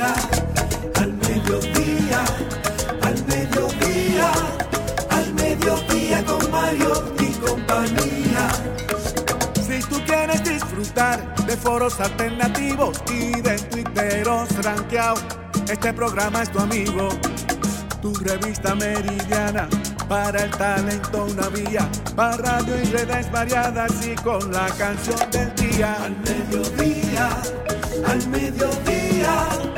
Al mediodía, al mediodía, al mediodía con Mariotti y compañía. Si tú quieres disfrutar de foros alternativos y de twitteros rankeados, este programa es tu amigo. Tu revista meridiana para el talento una vía, para radio y redes variadas y con la canción del día. Al mediodía, al mediodía,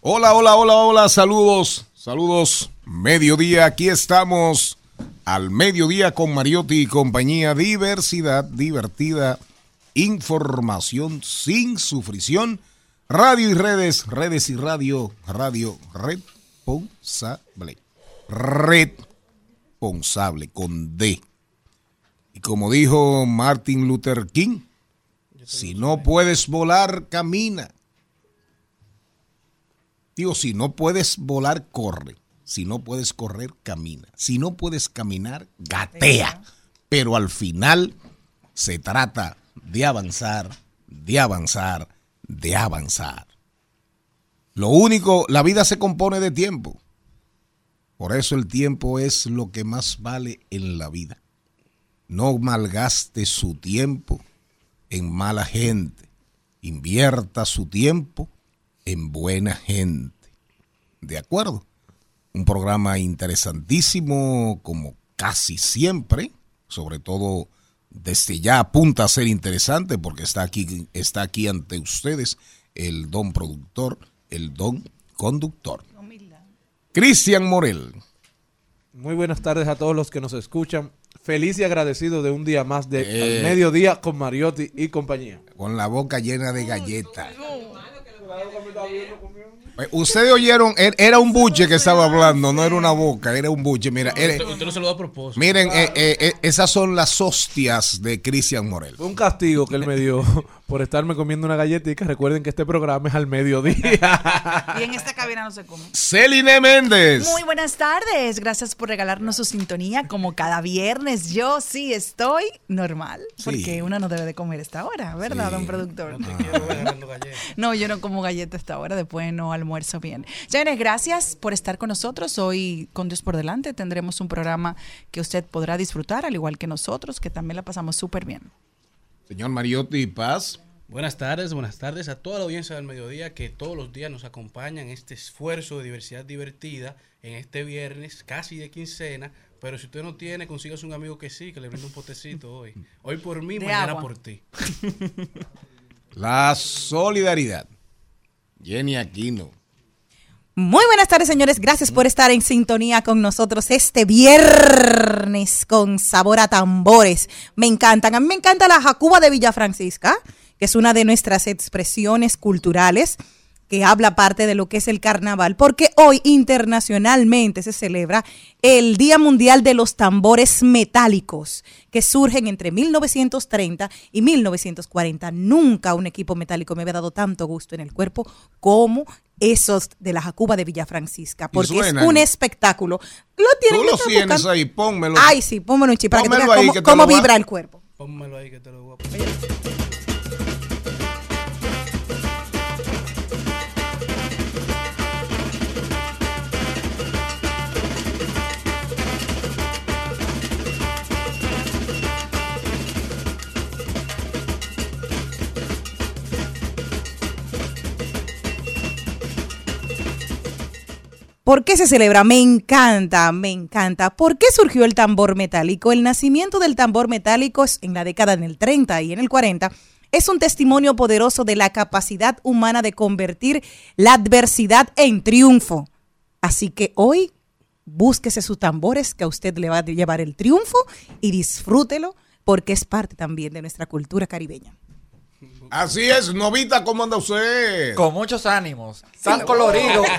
Hola, hola, hola, hola, saludos, saludos, mediodía, aquí estamos al mediodía con Mariotti y compañía, diversidad, divertida, información sin sufrición, radio y redes, redes y radio, radio responsable, responsable con D. Y como dijo Martin Luther King, si no puedes volar, camina. Digo, si no puedes volar, corre. Si no puedes correr, camina. Si no puedes caminar, gatea. Pero al final se trata de avanzar, de avanzar, de avanzar. Lo único, la vida se compone de tiempo. Por eso el tiempo es lo que más vale en la vida. No malgaste su tiempo en mala gente. Invierta su tiempo en buena gente. ¿De acuerdo? Un programa interesantísimo, como casi siempre, sobre todo desde ya apunta a ser interesante porque está aquí, está aquí ante ustedes el don productor, el don conductor. Cristian Morel. Muy buenas tardes a todos los que nos escuchan. Feliz y agradecido de un día más de Eh. Al mediodía con Mariotti y compañía. Con la boca llena de galletas. Eh, Ustedes oyeron, er- era un buche que estaba hablando, no era una boca, era un buche. Mira, era- Usted no se lo da a propósito. miren, eh, eh, eh, esas son las hostias de Cristian Morel. Fue un castigo que él me dio por estarme comiendo una galletita. Recuerden que este programa es al mediodía. Y en esta cabina no se come. Celine Méndez. Muy buenas tardes. Gracias por regalarnos su sintonía como cada viernes. Yo sí estoy normal. Sí. Porque uno no debe de comer esta hora, ¿verdad, Sí. don productor? Quiero ver dando galletas. No, yo no como galleta a esta hora, después no almuerzo bien. Señores, gracias por estar con nosotros. Hoy, con Dios por delante, tendremos un programa que usted podrá disfrutar, al igual que nosotros, que también la pasamos súper bien. Señor Mariotti Paz. Buenas tardes, buenas tardes a toda la audiencia del mediodía que todos los días nos acompaña en este esfuerzo de diversidad divertida en este viernes casi de quincena. Pero si usted no tiene, consígase un amigo que sí, que le brinde un potecito hoy. Hoy por mí, De mañana agua. por ti. La solidaridad. Jenny Aquino. Muy buenas tardes, señores. Gracias por estar en sintonía con nosotros este viernes con sabor a tambores. Me encantan. A mí me encanta la Jacuba de Villa Francisca, que es una de nuestras expresiones culturales que habla parte de lo que es el carnaval, porque hoy internacionalmente se celebra el Día Mundial de los Tambores Metálicos, que surgen entre 1930 y 1940. Nunca un equipo metálico me había dado tanto gusto en el cuerpo como esos de la Jacuba de Villa Francisca, porque es un espectáculo. Lo tienen Tú que lo tienes ahí, pónmelo. Ay, sí, pónmelo un chip para que tú Pónmelo veas ahí, cómo, te a- vibra el cuerpo. Pónmelo ahí que te lo voy a poner. ¿Por qué se celebra? Me encanta, me encanta. ¿Por qué surgió el tambor metálico? El nacimiento del tambor metálico es en la década del 30 y en el 40 es un testimonio poderoso de la capacidad humana de convertir la adversidad en triunfo. Así que hoy búsquese sus tambores que a usted le va a llevar el triunfo y disfrútelo porque es parte también de nuestra cultura caribeña. Así es, Novita, ¿cómo anda usted? Con muchos ánimos. Tan colorido.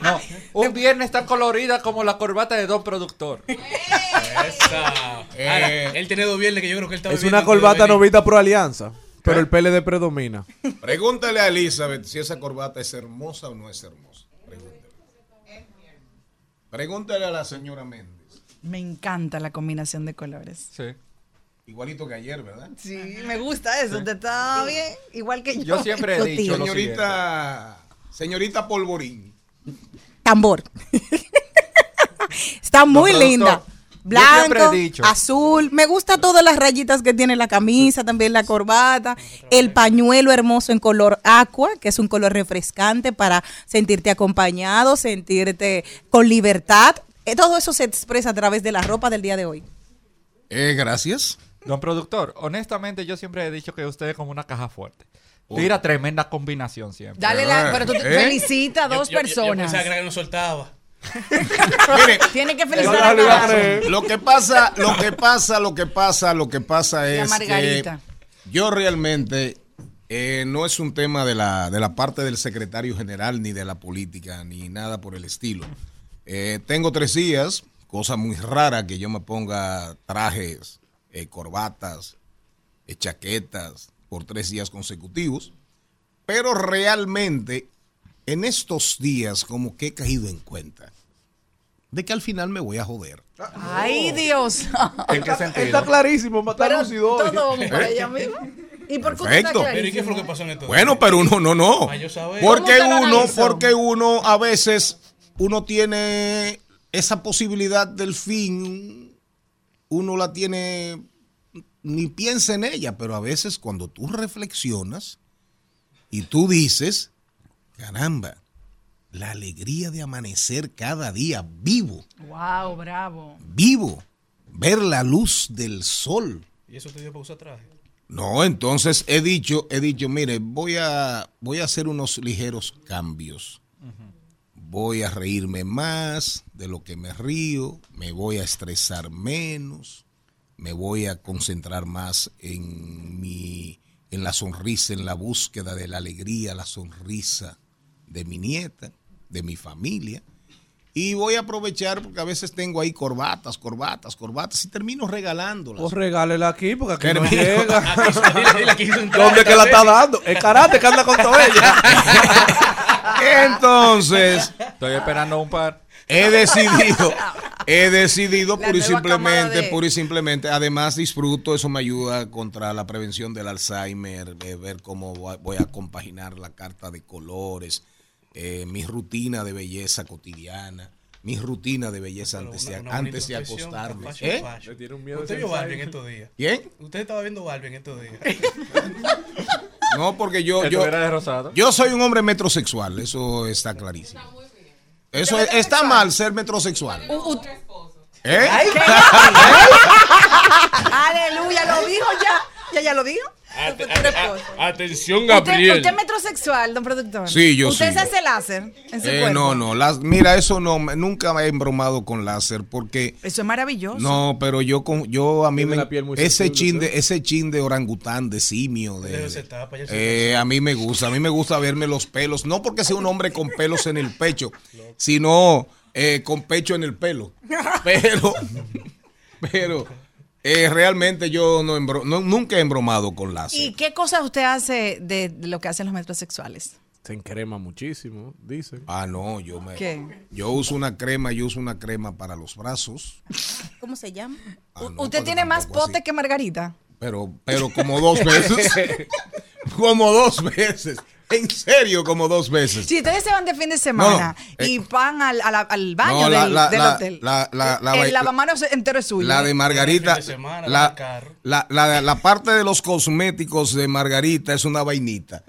No, un viernes tan colorida como la corbata de Don Productor. Esa. Eh. Ahora, él tiene dos viernes que yo creo que él está Es una corbata novita pro alianza, pero el PLD predomina. Pregúntale a Elizabeth si esa corbata es hermosa o no es hermosa. Pregúntale. Pregúntale a la señora Méndez. Me encanta la combinación de colores. Sí. Igualito que ayer, ¿verdad? Sí, me gusta eso. Te está bien, igual que yo. Yo siempre he dicho. Señorita, señorita Polvorín. Tambor. Está muy linda. Blanco, dicho. azul. Me gusta todas las rayitas que tiene la camisa, también la corbata. El pañuelo hermoso en color aqua, que es un color refrescante para sentirte acompañado, sentirte con libertad. Eh, Todo eso se expresa a través de la ropa del día de hoy. Eh, gracias. Don Productor, honestamente yo siempre he dicho que usted es como una caja fuerte. Tira tremenda combinación siempre. Dale la, pero tú ¿Eh? felicita a Yo- dos yo- yo- Yo personas. pensaba que no soltaba. Mire, Tiene que Yo felicitar no a creer. lo que pasa, lo que pasa, lo que pasa, lo que pasa es Margarita. que yo realmente eh, no es un tema de la, de la parte del secretario general ni de la política ni nada por el estilo. Eh, tengo tres días, cosa muy rara que yo me ponga trajes, eh, corbatas, eh, chaquetas por tres días consecutivos, pero realmente en estos días como que he caído en cuenta de que al final me voy a joder. Ay, Dios. ¿En qué sentido? Está clarísimo, lúcido hoy. todo vamos para allá mismo. ¿Y por qué usted está Perfecto. Pero ¿y qué fue lo que pasó en estos Bueno, pero uno no, no. Saber. Porque ¿Cómo usted lo uno, porque uno a veces, uno tiene esa posibilidad del fin, uno la tiene, ni piensa en ella, pero a veces cuando tú reflexionas y tú dices, caramba, la alegría de amanecer cada día vivo, Wow, bravo. vivo, ver la luz del sol. ¿Y eso te dio para usar traje? No, entonces he dicho, he dicho, mire, voy a, voy a hacer unos ligeros cambios. Voy a reírme más de lo que me río, me voy a estresar menos, me voy a concentrar más en mi, en la sonrisa, en la búsqueda de la alegría, la sonrisa de mi nieta, de mi familia. Y voy a aprovechar porque a veces tengo ahí corbatas, corbatas, corbatas y termino regalándolas. Pues regálela aquí porque aquí no Termino. llega. Aquí, aquí un traje ¿Dónde que la está dando? El karate que anda con todo ella. Entonces, Estoy esperando un par. he decidido, he decidido La pura y simplemente, de- pura y simplemente, además disfruto, eso me ayuda contra la prevención del Alzheimer, de ver cómo voy a compaginar la carta de colores, eh, mi rutina de belleza cotidiana, mi rutina de belleza Pero antes una- antes de acostarme. fashion, ¿Eh? fashion. Le tiene un miedo Usted vio Barbie en estos días. ¿Quién? Usted estaba viendo Barbie en estos días. No, porque yo, yo, yo soy un hombre metrosexual, eso está clarísimo. Eso es- está mal ser metrosexual. U- ¿Eh? Aleluya, lo dijo ya. ¿Ya ya lo dijo? Ate- a- a- atención, ¿Usted, Gabriel. usted es metrosexual, don productor. Sí, yo ¿Usted sí. se hace láser en su Eh, cuerpo? no, no, las, mira, eso no, nunca me he embromado con láser porque Eso es maravilloso. no, pero yo con, yo a mí me, la piel muy ese chin de, ese chin de orangután, de simio, de, tapa, eh, a mí me gusta, a mí me gusta verme los pelos, no porque sea un hombre con pelos en el pecho, sino eh, con pecho en el pelo, pero, pero eh, realmente yo no, embro- no- nunca he embromado con láser. ¿Y qué cosas usted hace de, de lo que hacen los metrosexuales? Se encrema muchísimo, dicen. Ah, no, yo me, ¿Qué? yo uso una crema, yo uso una crema para los brazos. ¿Cómo se llama? Ah, no, ¿Usted tiene más así. pote que Margarita? Pero, pero como dos veces. como dos veces. En serio, como dos veces. Si ustedes se van de fin de semana No, y eh, van al, baño No, la- del, la- del la- hotel, la- la- la- el lavamanos entero es suyo. La de Margarita, de semana, la, al carro. la, la- la parte de los cosméticos de Margarita es una vainita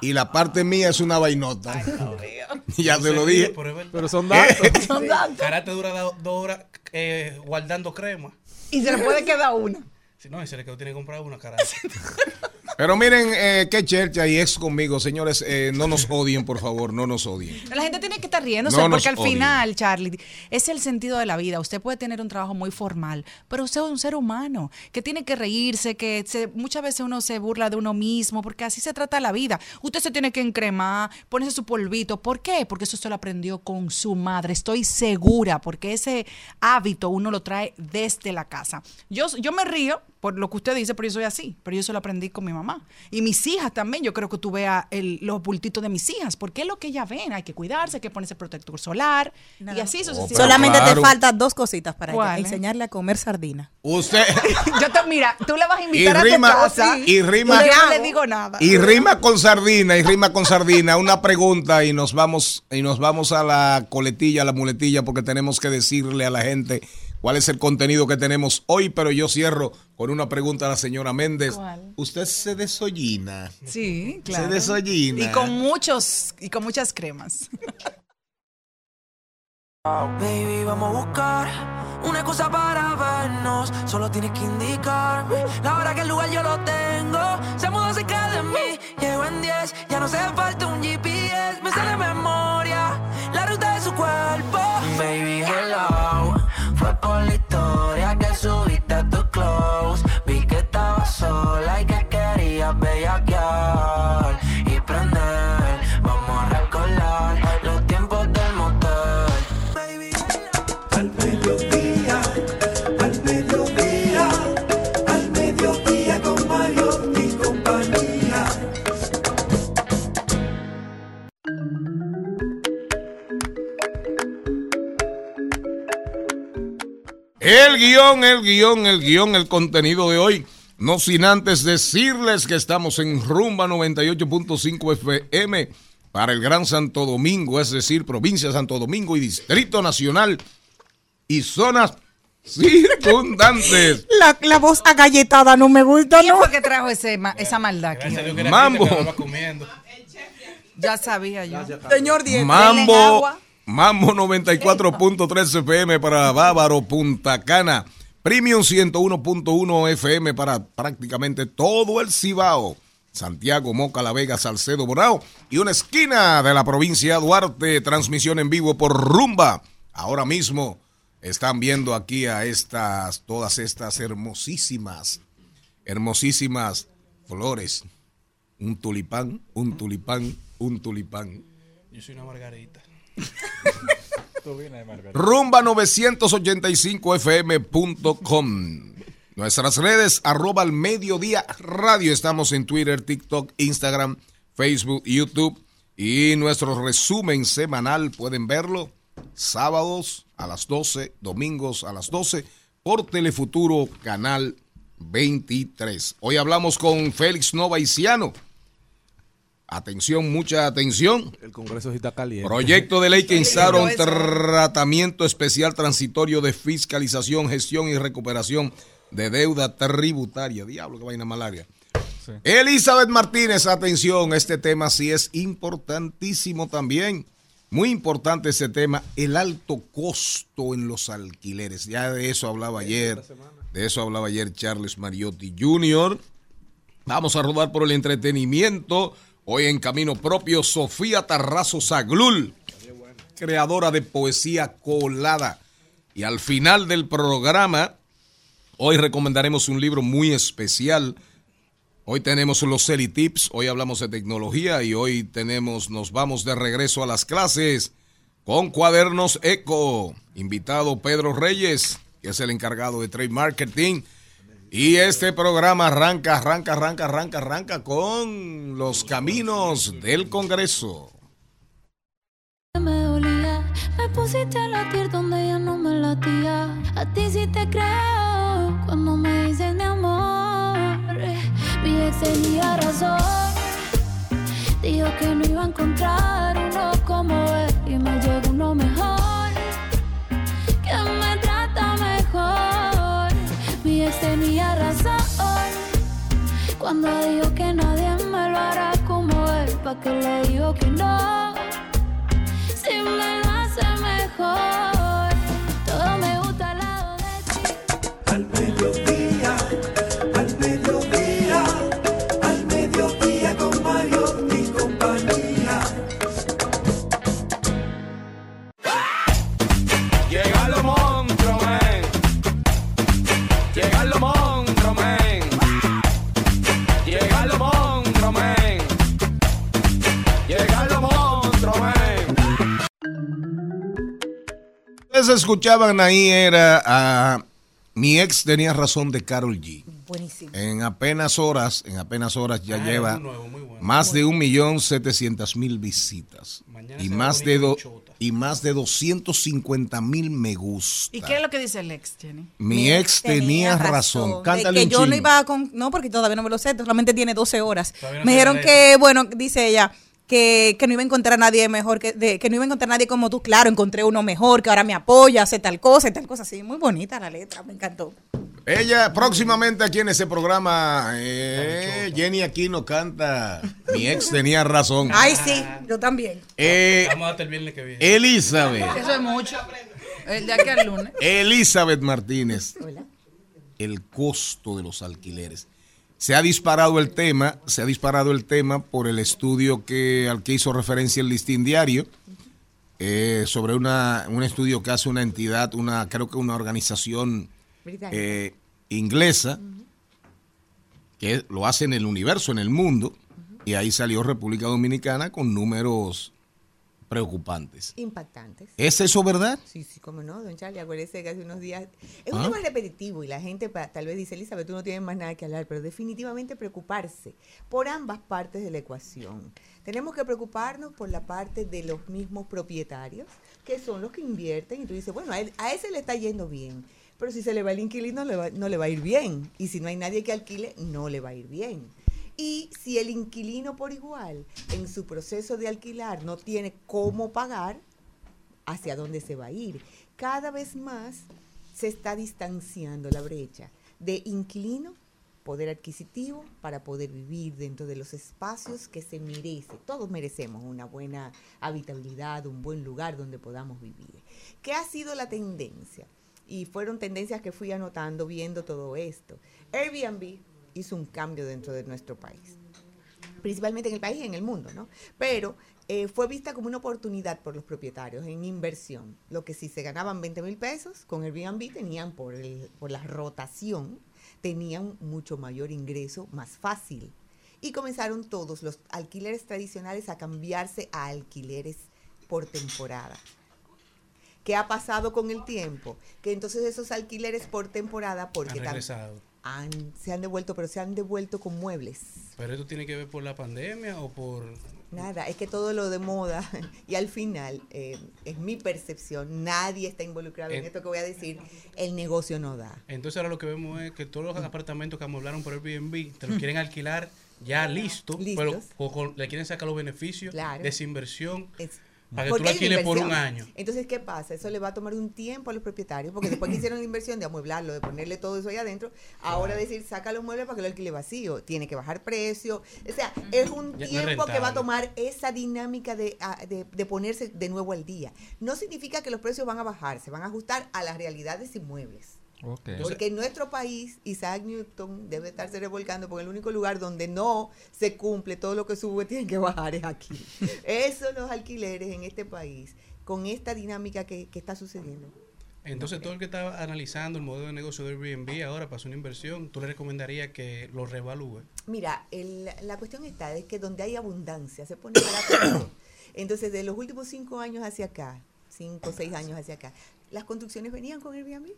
y la parte mía es una vainota. Ya se lo dije. Pero, son datos. Son datos. Karate dura do- dos horas eh, guardando crema. Y se le puede quedar una. Si no, y se le quedó, tiene que comprar una karate. Pero miren, eh, qué chercha y es conmigo, señores. eh, no nos odien, por favor, no nos odien. La gente tiene que estar riéndose No porque al odien. final, Charlie, es el sentido de la vida. Usted puede tener un trabajo muy formal, pero usted es un ser humano que tiene que reírse, que se- muchas veces uno se burla de uno mismo, porque así se trata la vida. Usted se tiene que encremar, ponerse su polvito. ¿Por qué? Porque eso usted lo aprendió con su madre. Estoy segura, porque ese hábito uno lo trae desde la casa. Yo, yo me río por lo que usted dice, pero yo soy así. Pero yo eso lo aprendí con mi mamá. Y mis hijas también, yo creo que tú veas el- los bultitos de mis hijas, porque es lo que ellas ven. Hay que cuidarse, hay que ponerse protector solar. y así sucesivamente. pero Solamente claro. te faltan dos cositas para ella. Enseñarle a comer sardina. Usted. Yo te, mira, tú le vas a Y invitar rima, a tu casa y rima, yo no le digo nada. y rima con sardina, y rima con sardina. Una pregunta y nos vamos, y nos vamos a la coletilla, a la muletilla, porque tenemos que decirle a la gente cuál es el contenido que tenemos hoy. Pero yo cierro con una pregunta a la señora Méndez. ¿Cuál? Usted se desollina. Sí, claro. Se desollina. Y con muchos, y con muchas cremas. Baby, vamos a buscar una cosa para vernos. Solo tienes que indicarme la hora que el lugar yo lo tengo. Se mudó cerca de mí, llego en 10. Ya no hace falta un GPS, me sale de memoria la ruta de su cuerpo. Baby, hello, fue El guion, el guion, el guion, el contenido de hoy. No sin antes decirles que estamos en Rumba 98.5 FM para el Gran Santo Domingo, es decir, provincia de Santo Domingo y Distrito Nacional y zonas circundantes. La, la voz agalletada no me gusta, ¿Quién ¿no? fue que trajo ese, ma- esa maldad aquí? Mambo. Ya sabía yo. Señor Diego. Mambo, Mambo 94.3 FM para Bávaro, Punta Cana. Premium 101.1 FM para prácticamente todo el Cibao. Santiago, Moca, La Vega, Salcedo, Bonao y una esquina de la provincia de Duarte. Transmisión en vivo por Rumba. Ahora mismo están viendo aquí a estas, todas estas hermosísimas, hermosísimas flores. Un tulipán, un tulipán, un tulipán. Yo soy una margarita. Rumba 985fm.com. Nuestras redes, arroba al mediodía radio. Estamos en Twitter, TikTok, Instagram, Facebook, YouTube. Y nuestro resumen semanal, pueden verlo sábados a las 12, domingos a las 12, por Telefuturo, canal 23. Hoy hablamos con Félix Novaiciano. Atención, mucha atención. El Congreso sí está caliente. Proyecto de ley que instaura un tratamiento especial transitorio de fiscalización, gestión y recuperación de deuda tributaria. Diablo, qué vaina malaria. Elizabeth Martínez, atención, este tema sí es importantísimo también. Muy importante ese tema, el alto costo en los alquileres. Ya de eso hablaba ayer, de eso hablaba ayer Charles Mariotti Jr. Vamos a rodar por el entretenimiento. Hoy en camino propio, Sofía Tarrazo Zaglul, creadora de poesía colada. Y al final del programa, hoy recomendaremos un libro muy especial. Hoy tenemos los Celi Tips, hoy hablamos de tecnología y hoy tenemos, nos vamos de regreso a las clases con Cuadernos Eco. Invitado Pedro Reyes, que es el encargado de Trade Marketing. Y este programa arranca, arranca, arranca, arranca, arranca con los caminos del Congreso. me dolía. Me pusiste a latir donde ya no me latía. A ti sí te creo cuando me dicen de amor. Mi ex tenía razón. Dijo que no iba a encontrar Cuando dijo que nadie me lo hará como él. Pa' que le digo que no. entiende lo hace mejor. Llegan los monstruos, men. Ustedes escuchaban ahí era a mi ex tenía razón de Carol G. Buenísimo. En apenas horas, en apenas horas ya Ah, lleva nuevo, bueno. más de un millón setecientos mil visitas Mañana y más de do- y más de 250 mil me gusta. ¿Y qué es lo que dice el ex, Jenny? Mi ex tenía razón. de Cántale que un yo no iba con no porque todavía no me lo sé solamente tiene 12 horas no me dijeron que bueno dice ella que, que no iba a encontrar a nadie mejor que de- que no iba a encontrar a nadie como tú claro encontré uno mejor que ahora me apoya hace tal cosa y tal cosa así muy bonita la letra me encantó Ella próximamente aquí en ese programa, eh, Jenny Aquino canta. Mi ex tenía razón. ay sí yo también Eh, Vamos hasta el viernes que viene. Elizabeth, Eso es mucho. El de aquí al lunes. Elizabeth Martínez. El costo de los alquileres. Se ha disparado el tema, se ha disparado el tema por el estudio que al que hizo referencia el Listín Diario, eh, sobre una, un estudio que hace una entidad, una creo que una organización eh, inglesa, que lo hace en el universo, en el mundo, y ahí salió República Dominicana con números preocupantes. Impactantes. ¿Es eso verdad? Sí, sí, cómo no, don Charlie, acuérdese que hace unos días... Es un Ah. tema repetitivo y la gente tal vez dice, Elizabeth, tú no tienes más nada que hablar, pero definitivamente preocuparse por ambas partes de la ecuación. Tenemos que preocuparnos por la parte de los mismos propietarios, que son los que invierten, y tú dices, bueno, a, él- a ese le está yendo bien, pero si se le va el inquilino le va- no le va a ir bien, y si no hay nadie que alquile, no le va a ir bien. Y si el inquilino por igual en su proceso de alquilar no tiene cómo pagar, hacia dónde se va a ir. Cada vez más se está distanciando la brecha de inquilino, poder adquisitivo, para poder vivir dentro de los espacios que se merece. Todos merecemos una buena habitabilidad, un buen lugar donde podamos vivir. ¿Qué ha sido la tendencia? Y fueron tendencias que fui anotando viendo todo esto. Airbnb hizo un cambio dentro de nuestro país principalmente en el país y en el mundo, ¿no? Pero eh, fue vista como una oportunidad por los propietarios en inversión. Lo que si se ganaban 20 mil pesos con Airbnb tenían por, el, por la rotación, tenían mucho mayor ingreso más fácil. Y comenzaron todos los alquileres tradicionales a cambiarse a alquileres por temporada. ¿Qué ha pasado con el tiempo? Que entonces esos alquileres por temporada, porque tam-. Han- se han devuelto, pero se han devuelto con muebles. Pero esto tiene que ver por la pandemia o por... Nada, es que todo lo de moda y al final, eh, es mi percepción, nadie está involucrado en En- esto que voy a decir, el negocio no da. Entonces ahora lo que vemos es que todos los apartamentos que amoblaron por Airbnb te los quieren alquilar ya listo, pero Listos. con- con- le quieren sacar los beneficios Claro. de esa inversión Es- para que tú alquiles por un año. Entonces, ¿qué pasa? Eso le va a tomar un tiempo a los propietarios, porque después que hicieron la inversión de amueblarlo, de ponerle todo eso ahí adentro, ahora decir, saca los muebles para que lo alquile vacío, tiene que bajar precio. O sea, es un Ya no es tiempo que va a tomar esa dinámica de, a- de, de ponerse de nuevo al día. No significa que los precios van a bajar, se van a ajustar a las realidades inmuebles. Porque en nuestro país, Isaac Newton debe estarse revolcando porque el único lugar donde no se cumple todo lo que sube tiene que bajar es aquí. Eso los alquileres en este país, con esta dinámica que, que está sucediendo. Entonces todo el que está analizando el modelo de negocio de Airbnb ahora para hacer una inversión, tú le recomendarías que lo reevalúe. Mira, el- la cuestión está es que donde hay abundancia se pone barato todo. Entonces, de los últimos cinco años hacia acá, cinco o seis años hacia acá, las construcciones venían con Airbnb.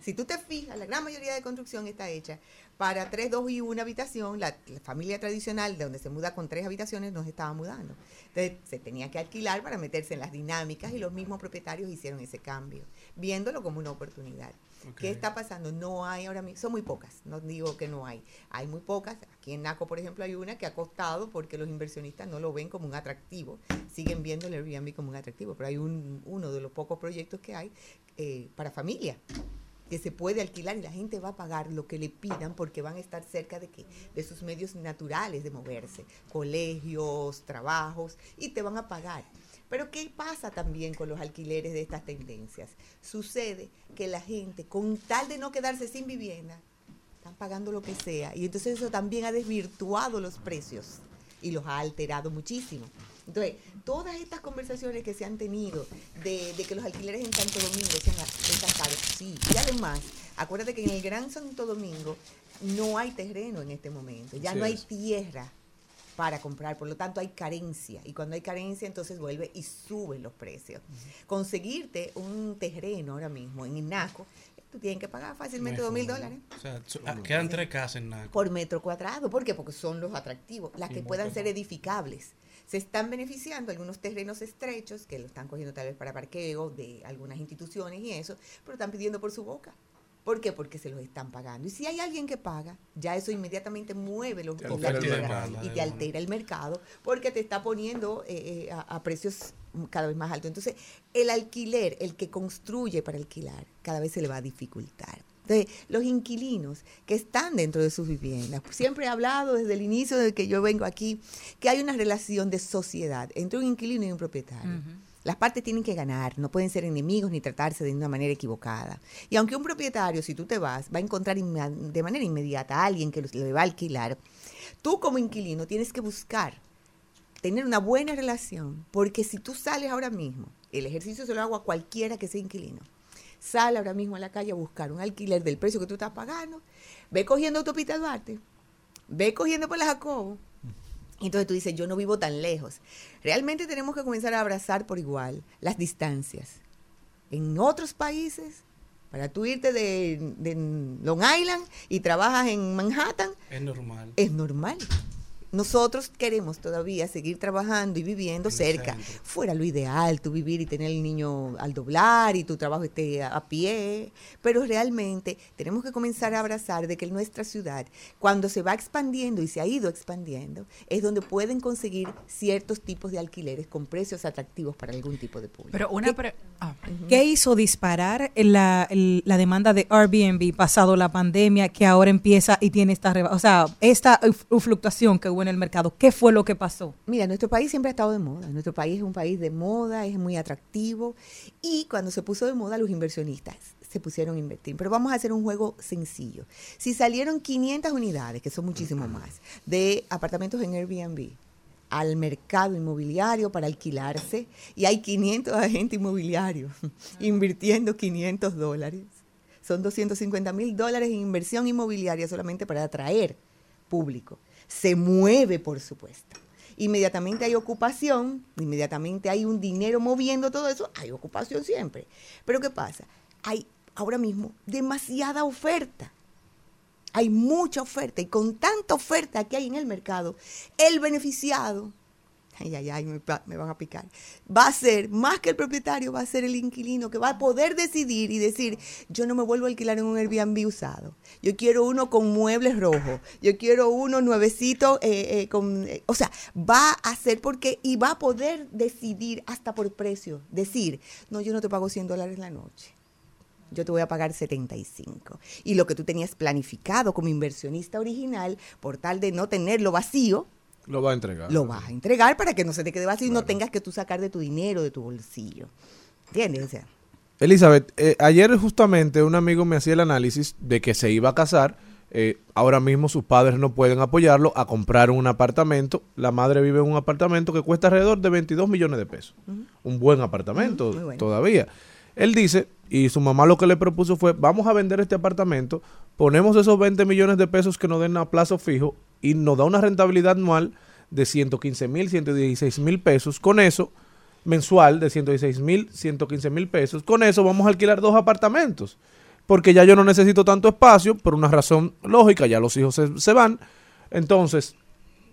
Si tú te fijas, la gran mayoría de construcción está hecha para tres, dos y una habitación. La, la familia tradicional, de donde se muda con tres habitaciones, no se estaba mudando. Entonces, se tenía que alquilar para meterse en las dinámicas y los mismos propietarios hicieron ese cambio, viéndolo como una oportunidad. ¿Qué está pasando? No hay ahora mismo, son muy pocas, no digo que no hay, hay muy pocas. Aquí en Naco, por ejemplo, hay una que ha costado porque los inversionistas no lo ven como un atractivo, siguen viendo el Airbnb como un atractivo, pero hay un, uno de los pocos proyectos que hay eh, para familia que se puede alquilar y la gente va a pagar lo que le pidan porque van a estar cerca de qué? De sus medios naturales de moverse, colegios, trabajos, y te van a pagar. Pero ¿qué pasa también con los alquileres de estas tendencias? Sucede que la gente, con tal de no quedarse sin vivienda, están pagando lo que sea. Y entonces eso también ha desvirtuado los precios y los ha alterado muchísimo. Entonces, todas estas conversaciones que se han tenido de, de que los alquileres en Santo Domingo sean, sean caros, sí. Y además, acuérdate que en el Gran Santo Domingo no hay terreno en este momento, ya no hay es. tierra para comprar, por lo tanto hay carencia y cuando hay carencia entonces vuelve y suben los precios. Conseguirte un terreno ahora mismo en Inaco, tú tienes que pagar fácilmente dos mil dólares O sea, quedan tres casas en Naco. por metro cuadrado. ¿Por qué? Porque son los atractivos, las Y que puedan ser edificables. Se están beneficiando algunos terrenos estrechos que lo están cogiendo tal vez para parqueo de algunas instituciones y eso, pero están pidiendo por su boca. ¿Por qué? Porque se los están pagando. Y si hay alguien que paga, ya eso inmediatamente mueve los Te mercado. y te altera el mercado porque te está poniendo eh, eh, a, a precios cada vez más altos. Entonces, el alquiler, el que construye para alquilar, cada vez se le va a dificultar. Entonces, los inquilinos que están dentro de sus viviendas, siempre he hablado desde el inicio de que yo vengo aquí, que hay una relación de sociedad entre un inquilino y un propietario. Las partes tienen que ganar, no pueden ser enemigos ni tratarse de una manera equivocada. Y aunque un propietario, si tú te vas, va a encontrar de manera inmediata a alguien que lo- le va a alquilar, tú como inquilino tienes que buscar tener una buena relación, porque si tú sales ahora mismo, el ejercicio se lo hago a cualquiera que sea inquilino, sale ahora mismo a la calle a buscar un alquiler del precio que tú estás pagando, ve cogiendo autopista Duarte, ve cogiendo por la Jacobo, y entonces tú dices, yo no vivo tan lejos. Realmente tenemos que comenzar a abrazar por igual las distancias. En otros países, para tú irte de, de Long Island y trabajas en Manhattan, Es normal. es normal. Nosotros queremos todavía seguir trabajando y viviendo cerca. Fuera lo ideal, tú vivir y tener el niño al doblar y tu trabajo esté a, a pie. Pero realmente tenemos que comenzar a abrazar de que nuestra ciudad, cuando se va expandiendo y se ha ido expandiendo, es donde pueden conseguir ciertos tipos de alquileres con precios atractivos para algún tipo de público. Pero una... pre- ah. ¿Qué hizo disparar la, la demanda de Airbnb pasado la pandemia que ahora empieza y tiene esta, o sea, esta uf- fluctuación que hubo en el mercado? ¿Qué fue lo que pasó? Mira, nuestro país siempre ha estado de moda. Nuestro país es un país de moda, es muy atractivo. Y cuando se puso de moda, los inversionistas se pusieron a invertir. Pero vamos a hacer un juego sencillo. Si salieron 500 unidades, que son muchísimo más, de apartamentos en Airbnb al mercado inmobiliario para alquilarse y hay 500 agentes inmobiliarios invirtiendo 500 dólares. Son 250 mil dólares en inversión inmobiliaria solamente para atraer público. Se mueve, por supuesto. Inmediatamente hay ocupación, inmediatamente hay un dinero moviendo todo eso, hay ocupación siempre. Pero ¿qué pasa? Hay ahora mismo demasiada oferta. Hay mucha oferta y con tanta oferta que hay en el mercado, el beneficiado, ay, ay, ay, me, van a picar, va a ser, más que el propietario, va a ser el inquilino que va a poder decidir y decir, yo no me vuelvo a alquilar en un Airbnb usado, yo quiero uno con muebles rojos, yo quiero uno nuevecito, eh, eh, con, eh, o sea, va a hacer porque, y va a poder decidir hasta por precio, decir, no, yo no te pago 100 dólares la noche. Yo te voy a pagar 75. Y lo que tú tenías planificado como inversionista original, por tal de no tenerlo vacío, Lo va a entregar. lo vas a entregar para que no se te quede vacío y no tengas que tú sacar de tu dinero, de tu bolsillo. ¿Entiendes? O sea, Elizabeth, eh, ayer justamente un amigo me hacía el análisis de que se iba a casar. eh, ahora mismo sus padres no pueden apoyarlo a comprar un apartamento. La madre vive en un apartamento que cuesta alrededor de 22 millones de pesos. Un buen apartamento bueno. todavía. Él dice, y su mamá lo que le propuso fue, vamos a vender este apartamento, ponemos esos 20 millones de pesos que nos den a plazo fijo y nos da una rentabilidad anual de 115 mil, 116 mil pesos. Con eso, mensual de 116 mil, 115 mil pesos. Con eso vamos a alquilar dos apartamentos. Porque ya yo no necesito tanto espacio, por una razón lógica, ya los hijos se, se van. Entonces,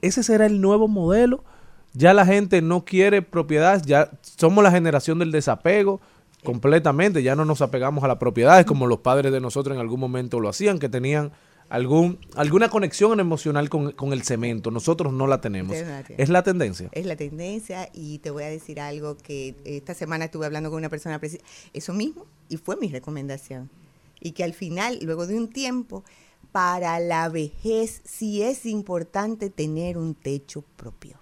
ese será el nuevo modelo. Ya la gente no quiere propiedades, ya somos la generación del desapego completamente, ya no nos apegamos a las propiedades como los padres de nosotros en algún momento lo hacían, que tenían algún alguna conexión emocional con, con el cemento. Nosotros no la tenemos. Es la tendencia. es la tendencia y te voy a decir algo que esta semana estuve hablando con una persona, eso mismo, y fue mi recomendación. Y que al final, luego de un tiempo, para la vejez sí es importante tener un techo propio.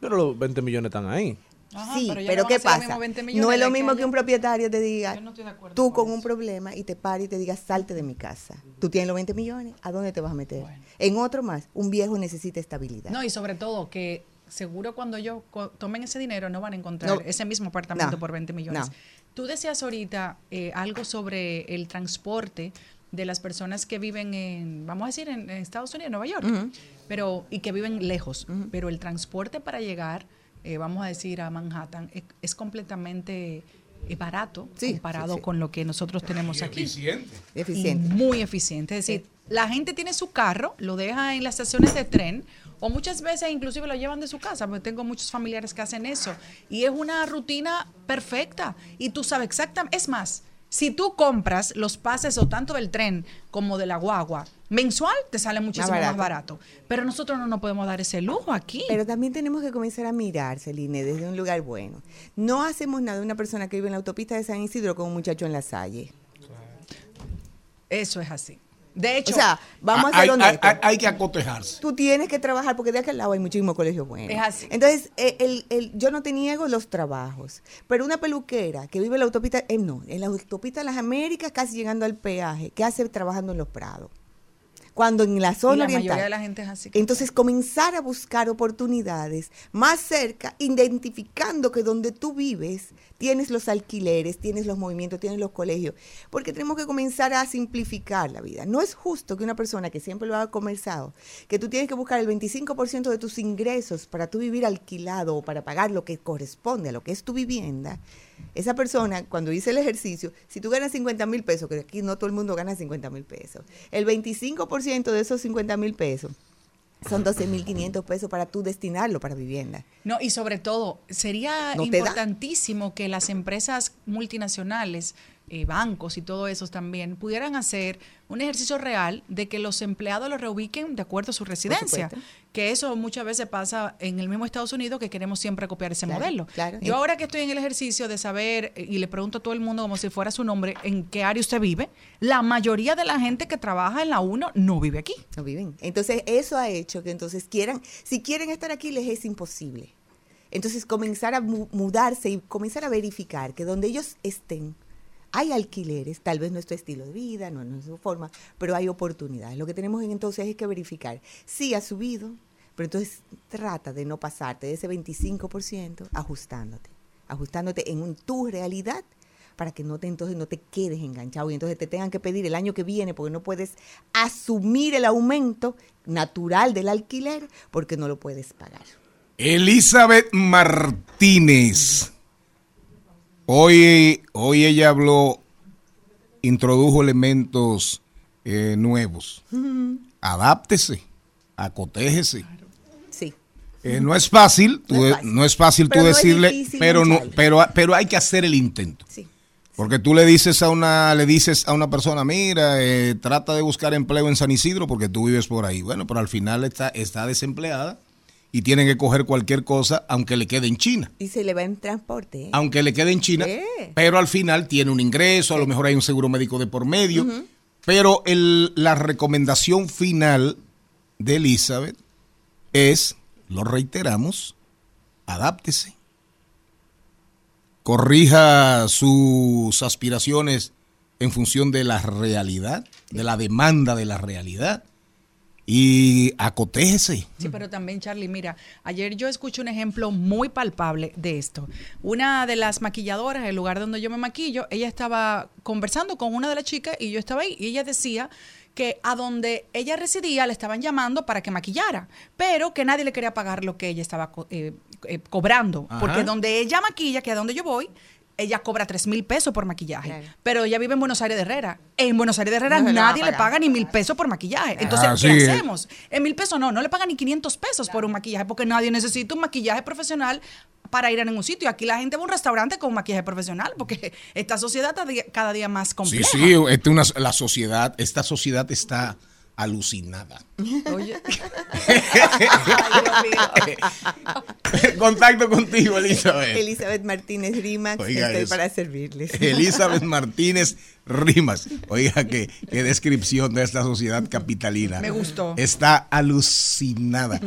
Pero los 20 millones están ahí. Ajá, sí, pero pero, ¿qué pasa? mismos 20 millones No es lo mismo que un propietario te diga, no tú con con un problema y te pare y te diga, salte de mi casa. Tú tienes los 20 millones, ¿a dónde te vas a meter? En otro más, un viejo necesita estabilidad. No, y sobre todo que seguro cuando ellos tomen ese dinero no van a encontrar No. ese mismo apartamento No. por 20 millones. No. Tú decías ahorita eh, algo sobre el transporte de las personas que viven en, vamos a decir, en, en Estados Unidos, en Nueva York, pero y que viven lejos. Pero el transporte para llegar, eh, vamos a decir, a Manhattan es, es completamente eh, barato Sí, comparado sí, sí. con lo que nosotros tenemos aquí. Eficiente. Y muy eficiente. Es decir, la gente tiene su carro, lo deja en las estaciones de tren o muchas veces inclusive lo llevan de su casa, porque tengo muchos familiares que hacen eso. Y es una rutina perfecta. Y tú sabes exactamente, es más, si tú compras los pases o tanto del tren como de la guagua, mensual te sale muchísimo más barato. barato. Pero nosotros no nos podemos dar ese lujo aquí. Pero también tenemos que comenzar a mirar, Celine, desde un lugar bueno. No hacemos nada de una persona que vive en la autopista de San Isidro con un muchacho en la salle. Eso es así. De hecho, o sea, vamos a hay, ser hay- honestos. hay- hay que acotejarse. Tú tienes que trabajar porque de aquel lado hay muchísimos colegios buenos. Es así. Entonces, eh, el, el- yo no te niego los trabajos, pero una peluquera que vive en la autopista, eh, no, en la autopista de las Américas, casi llegando al peaje, ¿qué hace trabajando en los prados? Cuando en la y zona la oriental. mayoría de la gente es así. Entonces, comenzar a buscar oportunidades más cerca, identificando que donde tú vives tienes los alquileres, tienes los movimientos, tienes los colegios, porque tenemos que comenzar a simplificar la vida. No es justo que una persona que siempre lo ha conversado, que tú tienes que buscar el 25% de tus ingresos para tú vivir alquilado o para pagar lo que corresponde a lo que es tu vivienda. Esa persona, cuando hice el ejercicio, si tú ganas 50 mil pesos, que aquí no todo el mundo gana 50 mil pesos, el 25% de esos 50 mil pesos son 12.500 pesos para tú destinarlo para vivienda. No, y sobre todo, sería No importantísimo que las empresas multinacionales, eh, bancos y todo eso también, pudieran hacer un ejercicio real de que los empleados los reubiquen de acuerdo a su residencia. Que eso muchas veces pasa en el mismo Estados Unidos que queremos siempre copiar ese Claro, modelo. claro. Yo ahora que estoy en el ejercicio de saber, eh, y le pregunto a todo el mundo como si fuera su nombre, en qué área usted vive, la mayoría de la gente que trabaja en la 1 no vive aquí. No viven. Entonces, eso ha hecho que entonces quieran, si quieren estar aquí, les es imposible. Entonces, comenzar a mu- mudarse y comenzar a verificar que donde ellos estén, hay alquileres, tal vez nuestro estilo de vida, no, es su forma, pero hay oportunidades. Lo que tenemos entonces es que verificar. Sí ha subido, pero entonces trata de no pasarte de ese 25% ajustándote, ajustándote en tu realidad para que no te entonces no te quedes enganchado y entonces te tengan que pedir el año que viene porque no puedes asumir el aumento natural del alquiler porque no lo puedes pagar. Elizabeth Martínez. Hoy, hoy ella habló, introdujo elementos eh, nuevos. Adáptese, acotéjese. Sí. Eh, no es fácil, tú, No es fácil. no es fácil Pero tú decirle, pero no, pero, pero hay que hacer el intento. Sí. Porque tú le dices a una, le dices a una persona, mira, eh, trata de buscar empleo en San Isidro porque tú vives por ahí. Bueno, pero al final está, está desempleada y tiene que coger cualquier cosa, aunque le quede en China. Y se le va en transporte. ¿eh? Aunque le quede en China, Sí. pero al final tiene un ingreso, a lo mejor hay un seguro médico de por medio. Pero el- la recomendación final de Elizabeth es, lo reiteramos, adáptese. Corrija sus aspiraciones en función de la realidad, de la demanda de la realidad y acotéjese. Sí, pero también, Charlie, mira, ayer yo escuché un ejemplo muy palpable de esto. Una de las maquilladoras, el lugar donde yo me maquillo, ella estaba conversando con una de las chicas y yo estaba ahí y ella decía que a donde ella residía le estaban llamando para que maquillara, pero que nadie le quería pagar lo que ella estaba co- eh, eh, cobrando, Ajá. porque donde ella maquilla, que a donde yo voy, ella cobra tres mil pesos por maquillaje, Claro. pero ella vive en Buenos Aires de Herrera. En Buenos Aires de Herrera No nadie le paga ni mil pesos por maquillaje. Entonces, Ah, ¿qué sí. hacemos? En mil pesos no, no le pagan ni 500 pesos por un maquillaje, porque nadie necesita un maquillaje profesional para ir a ningún sitio. Aquí la gente va a un restaurante con un maquillaje profesional, porque esta sociedad está cada día más Sí, compleja. sí, este una- la sociedad, esta sociedad está alucinada. Oye. Contacto contigo, Elizabeth. Elizabeth Martínez Rimax, Oiga estoy eso. para servirles. Elizabeth Martínez Rimas. Oiga, qué, qué descripción de esta sociedad capitalina. Me gustó. Está alucinada.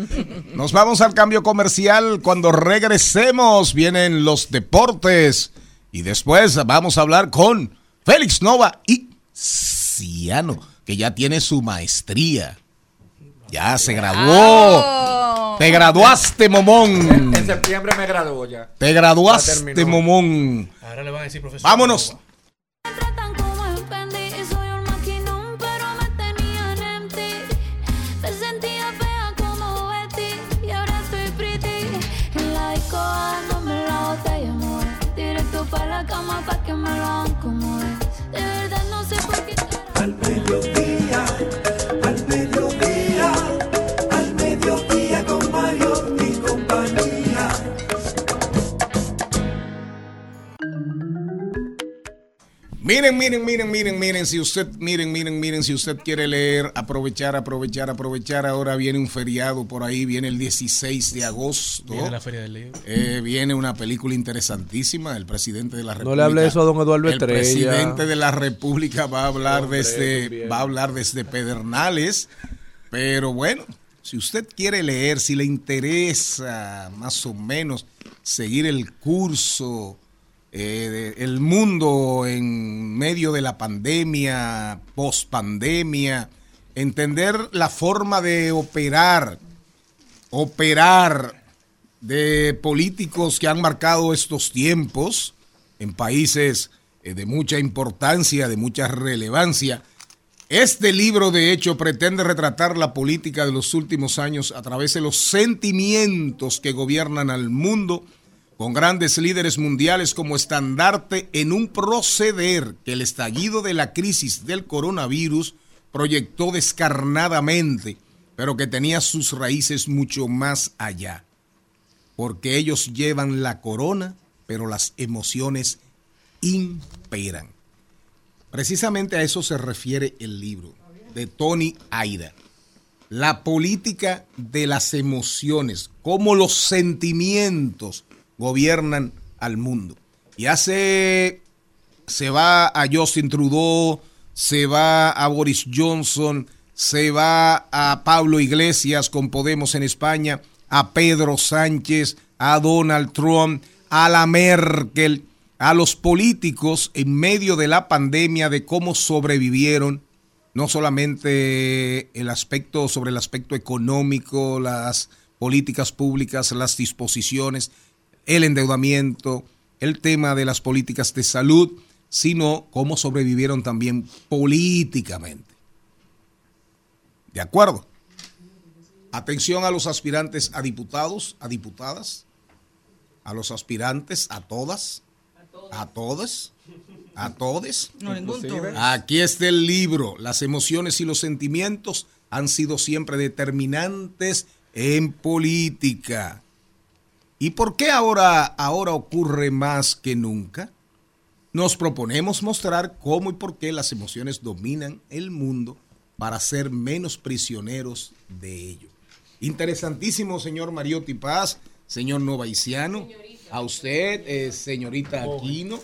Nos vamos al cambio comercial. Cuando regresemos, vienen los deportes. Y después vamos a hablar con Félix Nova y Ciano, que ya tiene su maestría. Ya se graduó. Te graduaste, Momón. En septiembre me graduó ya. Te graduaste. Momón. Ahora le van a decir profesor. Vámonos. Miren, miren, miren, miren, miren, si usted, miren, miren, miren, si usted quiere leer, aprovechar, aprovechar, aprovechar, ahora viene un feriado por ahí, viene el 16 de agosto. Viene la Feria del Libro. Eh, viene una película interesantísima, el presidente de la República. No le hable eso a don Eduardo El Estrella. presidente de la República va a hablar Hombre, desde, va a hablar desde Pedernales, pero bueno, si usted quiere leer, si le interesa más o menos seguir el curso, eh, el mundo en medio de la pandemia, post pandemia, entender la forma de operar, operar de políticos que han marcado estos tiempos en países eh, de mucha importancia, de mucha relevancia. Este libro, de hecho, pretende retratar la política de los últimos años a través de los sentimientos que gobiernan al mundo, con grandes líderes mundiales como estandarte en un proceder que el estallido de la crisis del coronavirus proyectó descarnadamente, pero que tenía sus raíces mucho más allá. Porque ellos llevan la corona, pero las emociones imperan. Precisamente a eso se refiere el libro de Tony Aida. La política de las emociones, cómo los sentimientos gobiernan al mundo. Y hace, se va a Justin Trudeau, se va a Boris Johnson, se va a Pablo Iglesias con Podemos en España, a Pedro Sánchez, a Donald Trump, a la Merkel, a los políticos en medio de la pandemia de cómo sobrevivieron, no solamente el aspecto sobre el aspecto económico, las políticas públicas, las disposiciones, el endeudamiento, el tema de las políticas de salud, sino cómo sobrevivieron también políticamente. ¿De acuerdo? Atención a los aspirantes a diputados, a diputadas, a los aspirantes, a todas, a todas, a todes. Aquí está el libro. Las emociones y los sentimientos han sido siempre determinantes en política. ¿Y por qué ahora, ahora ocurre más que nunca? Nos proponemos mostrar cómo y por qué las emociones dominan el mundo para ser menos prisioneros de ello. Interesantísimo, señor Mariotti Paz, señor Novaiciano, a usted, eh, señorita Aquino.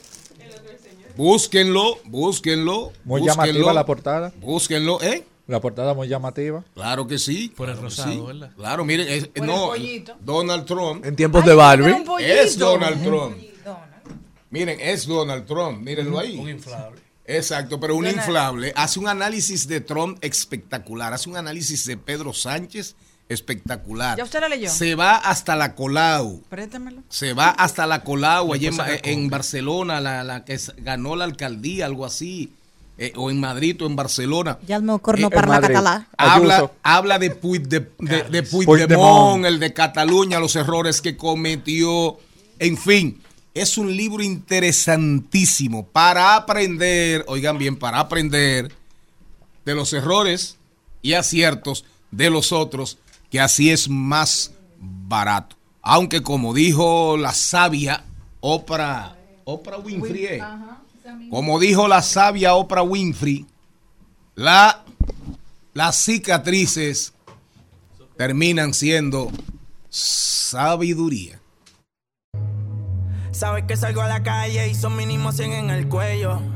Búsquenlo, búsquenlo. Muy búsquenlo, llamativa la portada. Búsquenlo, ¿eh? La portada muy llamativa. Claro que sí. Por el claro rosado, sí. ¿verdad? Claro, miren, es- Por el no. Donald Trump En tiempos de Barbie. es Donald Trump. Miren, es Donald Trump, mírenlo ahí. Un inflable. Exacto, pero un Donald- inflable. Hace un análisis de Trump espectacular. Hace un análisis de Pedro Sánchez espectacular. ¿Ya usted la leyó? Se va hasta la Colau. Préstemelo. Se va hasta la Colau, allá en, en. Barcelona, la, la que ganó la alcaldía, algo así. Eh, o en Madrid o en Barcelona. Ya el meu corno Eh, parla català. Habla, habla de, Puig, de, de, de Puigdemont, Puigdemont. el de Cataluña, los errores que cometió. En fin, es un libro interesantísimo para aprender, oigan bien, para aprender de los errores y aciertos de los otros, que así es más barato. Aunque como dijo la sabia Oprah, Oprah Winfrey, eh, como dijo la sabia Oprah Winfrey, la las cicatrices terminan siendo sabiduría. Sabes que salgo a la calle y son mínimo 100 en el cuello.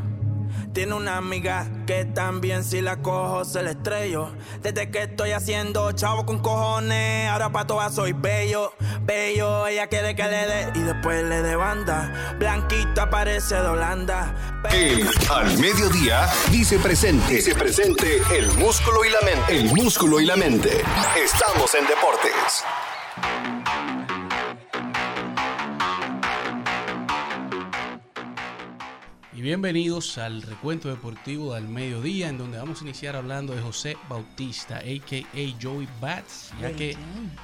Tiene una amiga que también si la cojo se la estrello. Desde que estoy haciendo chavo con cojones, ahora pa' todas soy bello, bello. Ella quiere que le dé y después le dé banda. Blanquita parece de Holanda. El al mediodía dice presente. Dice presente el músculo y la mente. El músculo y la mente. Estamos en deportes. Y bienvenidos al recuento deportivo del mediodía, en donde vamos a iniciar hablando de José Bautista, a.k.a. Joey Bats, ya que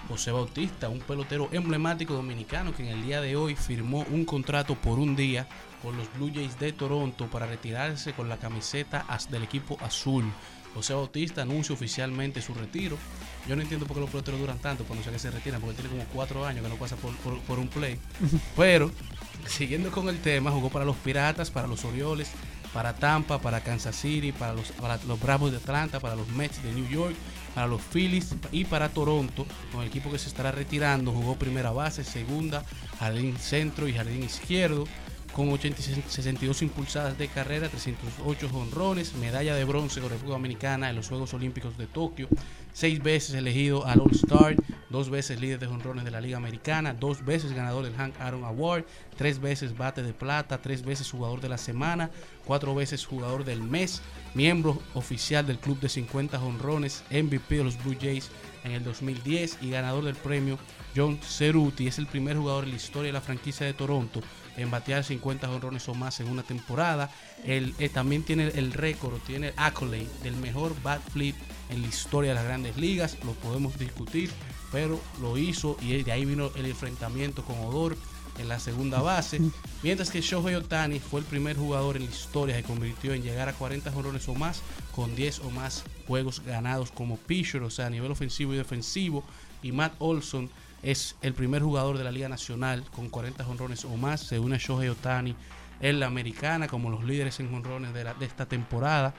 José Bautista, un pelotero emblemático dominicano que en el día de hoy firmó un contrato por un día con los Blue Jays de Toronto para retirarse con la camiseta del equipo azul. José Bautista anuncia oficialmente su retiro. Yo no entiendo por qué los peloteros duran tanto cuando sé que se retiran, porque tiene como cuatro años que no pasa por, por- por un play. Pero, siguiendo con el tema, jugó para los Piratas, para los Orioles, para Tampa, para Kansas City, para los, para los Bravos de Atlanta, para los Mets de New York, para los Phillies y para Toronto, con el equipo que se estará retirando. Jugó primera base, segunda, jardín centro y jardín izquierdo con 80 y 62 impulsadas de carrera, 308 jonrones, medalla de bronce con República Dominicana en los Juegos Olímpicos de Tokio, seis veces elegido al All-Star, dos veces líder de jonrones de la Liga Americana, dos veces ganador del Hank Aaron Award, tres veces bate de plata, tres veces jugador de la semana, cuatro veces jugador del mes, miembro oficial del club de 50 jonrones, MVP de los Blue Jays en el 2010 y ganador del premio John Ceruti. Es el primer jugador en la historia de la franquicia de Toronto en batear 50 jonrones o más en una temporada. Él eh, también tiene el récord, tiene el del mejor bat flip en la historia de las grandes ligas. Lo podemos discutir, pero lo hizo y de ahí vino el enfrentamiento con Odor en la segunda base. Mientras que Shohei Otani fue el primer jugador en la historia que convirtió en llegar a 40 jonrones o más con 10 o más juegos ganados como pitcher, o sea, a nivel ofensivo y defensivo. Y Matt Olson es el primer jugador de la Liga Nacional con 40 jonrones o más. Se une a Shohei Otani en la americana como los líderes en jonrones de, de esta temporada.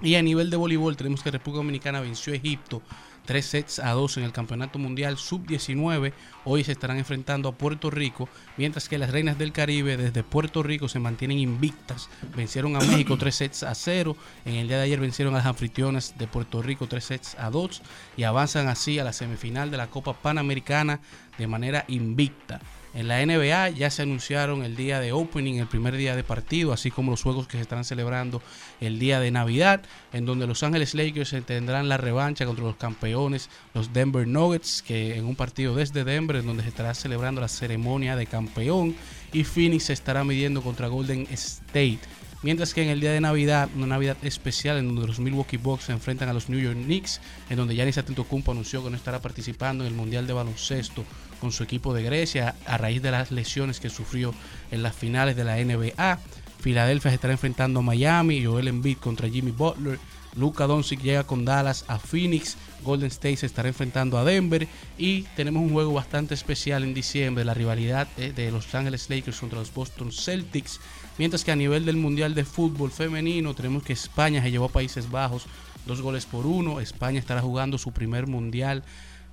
Y a nivel de voleibol tenemos que República Dominicana venció a Egipto 3 sets a 2 en el Campeonato Mundial Sub-19. Hoy se estarán enfrentando a Puerto Rico, mientras que las Reinas del Caribe desde Puerto Rico se mantienen invictas. Vencieron a México 3 sets a 0. En el día de ayer vencieron a las anfitrionas de Puerto Rico 3 sets a 2 y avanzan así a la semifinal de la Copa Panamericana de manera invicta. En la NBA ya se anunciaron el día de opening, el primer día de partido, así como los juegos que se estarán celebrando el día de Navidad, en donde Los Ángeles Lakers tendrán la revancha contra los campeones, los Denver Nuggets, que en un partido desde Denver, en donde se estará celebrando la ceremonia de campeón, y Phoenix se estará midiendo contra Golden State. Mientras que en el día de Navidad, una Navidad especial en donde los Milwaukee Bucks se enfrentan a los New York Knicks, en donde Giannis Antetokounmpo anunció que no estará participando en el Mundial de Baloncesto con su equipo de Grecia a raíz de las lesiones que sufrió en las finales de la NBA. Filadelfia se estará enfrentando a Miami, Joel Embiid contra Jimmy Butler, Luka Doncic llega con Dallas a Phoenix, Golden State se estará enfrentando a Denver y tenemos un juego bastante especial en diciembre, la rivalidad eh, de Los Angeles Lakers contra los Boston Celtics, mientras que a nivel del Mundial de Fútbol Femenino tenemos que España se llevó a Países Bajos dos goles por uno, España estará jugando su primer Mundial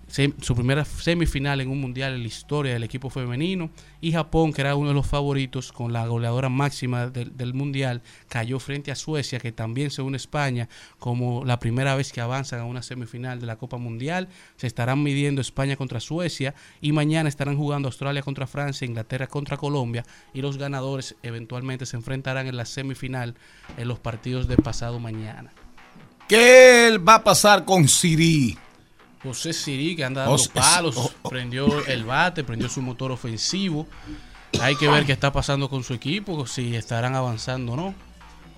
su primera semifinal en un mundial en la historia del equipo femenino. Y Japón que era uno de los favoritos con la goleadora máxima del, del mundial cayó frente a Suecia que también se une a España como la primera vez que avanzan a una semifinal de la Copa Mundial. Se estarán midiendo España contra Suecia y mañana estarán jugando Australia contra Francia Inglaterra contra Colombia y los ganadores eventualmente se enfrentarán en la semifinal en los partidos de pasado mañana. ¿Qué va a pasar con Siri? José Siri, que anda dando José- palos, oh, oh. prendió el bate, prendió su motor ofensivo. Hay que ver qué está pasando con su equipo, si estarán avanzando o no.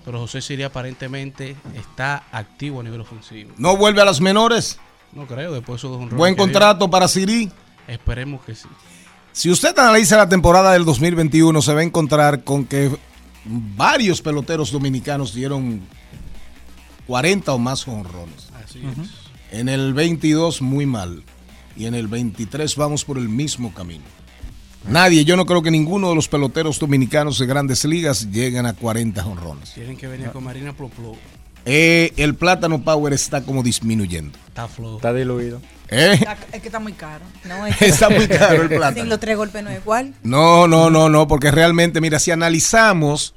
Pero José Siri aparentemente está activo a nivel ofensivo. ¿No vuelve a las menores? No creo, después de esos honrones Buen dio. contrato para Siri. Esperemos que sí. Si usted analiza la temporada del 2021, se va a encontrar con que varios peloteros dominicanos dieron 40 o más honrones. Así es. En el 22 muy mal. Y en el 23 vamos por el mismo camino. Nadie, yo no creo que ninguno de los peloteros dominicanos de grandes ligas lleguen a 40 honrones. Tienen que venir con Marina Ploplo. eh, el plátano power está como disminuyendo. Está flojo. Está diluido. ¿Eh? Está- Es que está muy caro. No, es que- Está muy caro el Sin plátano. los tres golpes no es igual. No, no, no, no, porque realmente, mira, si analizamos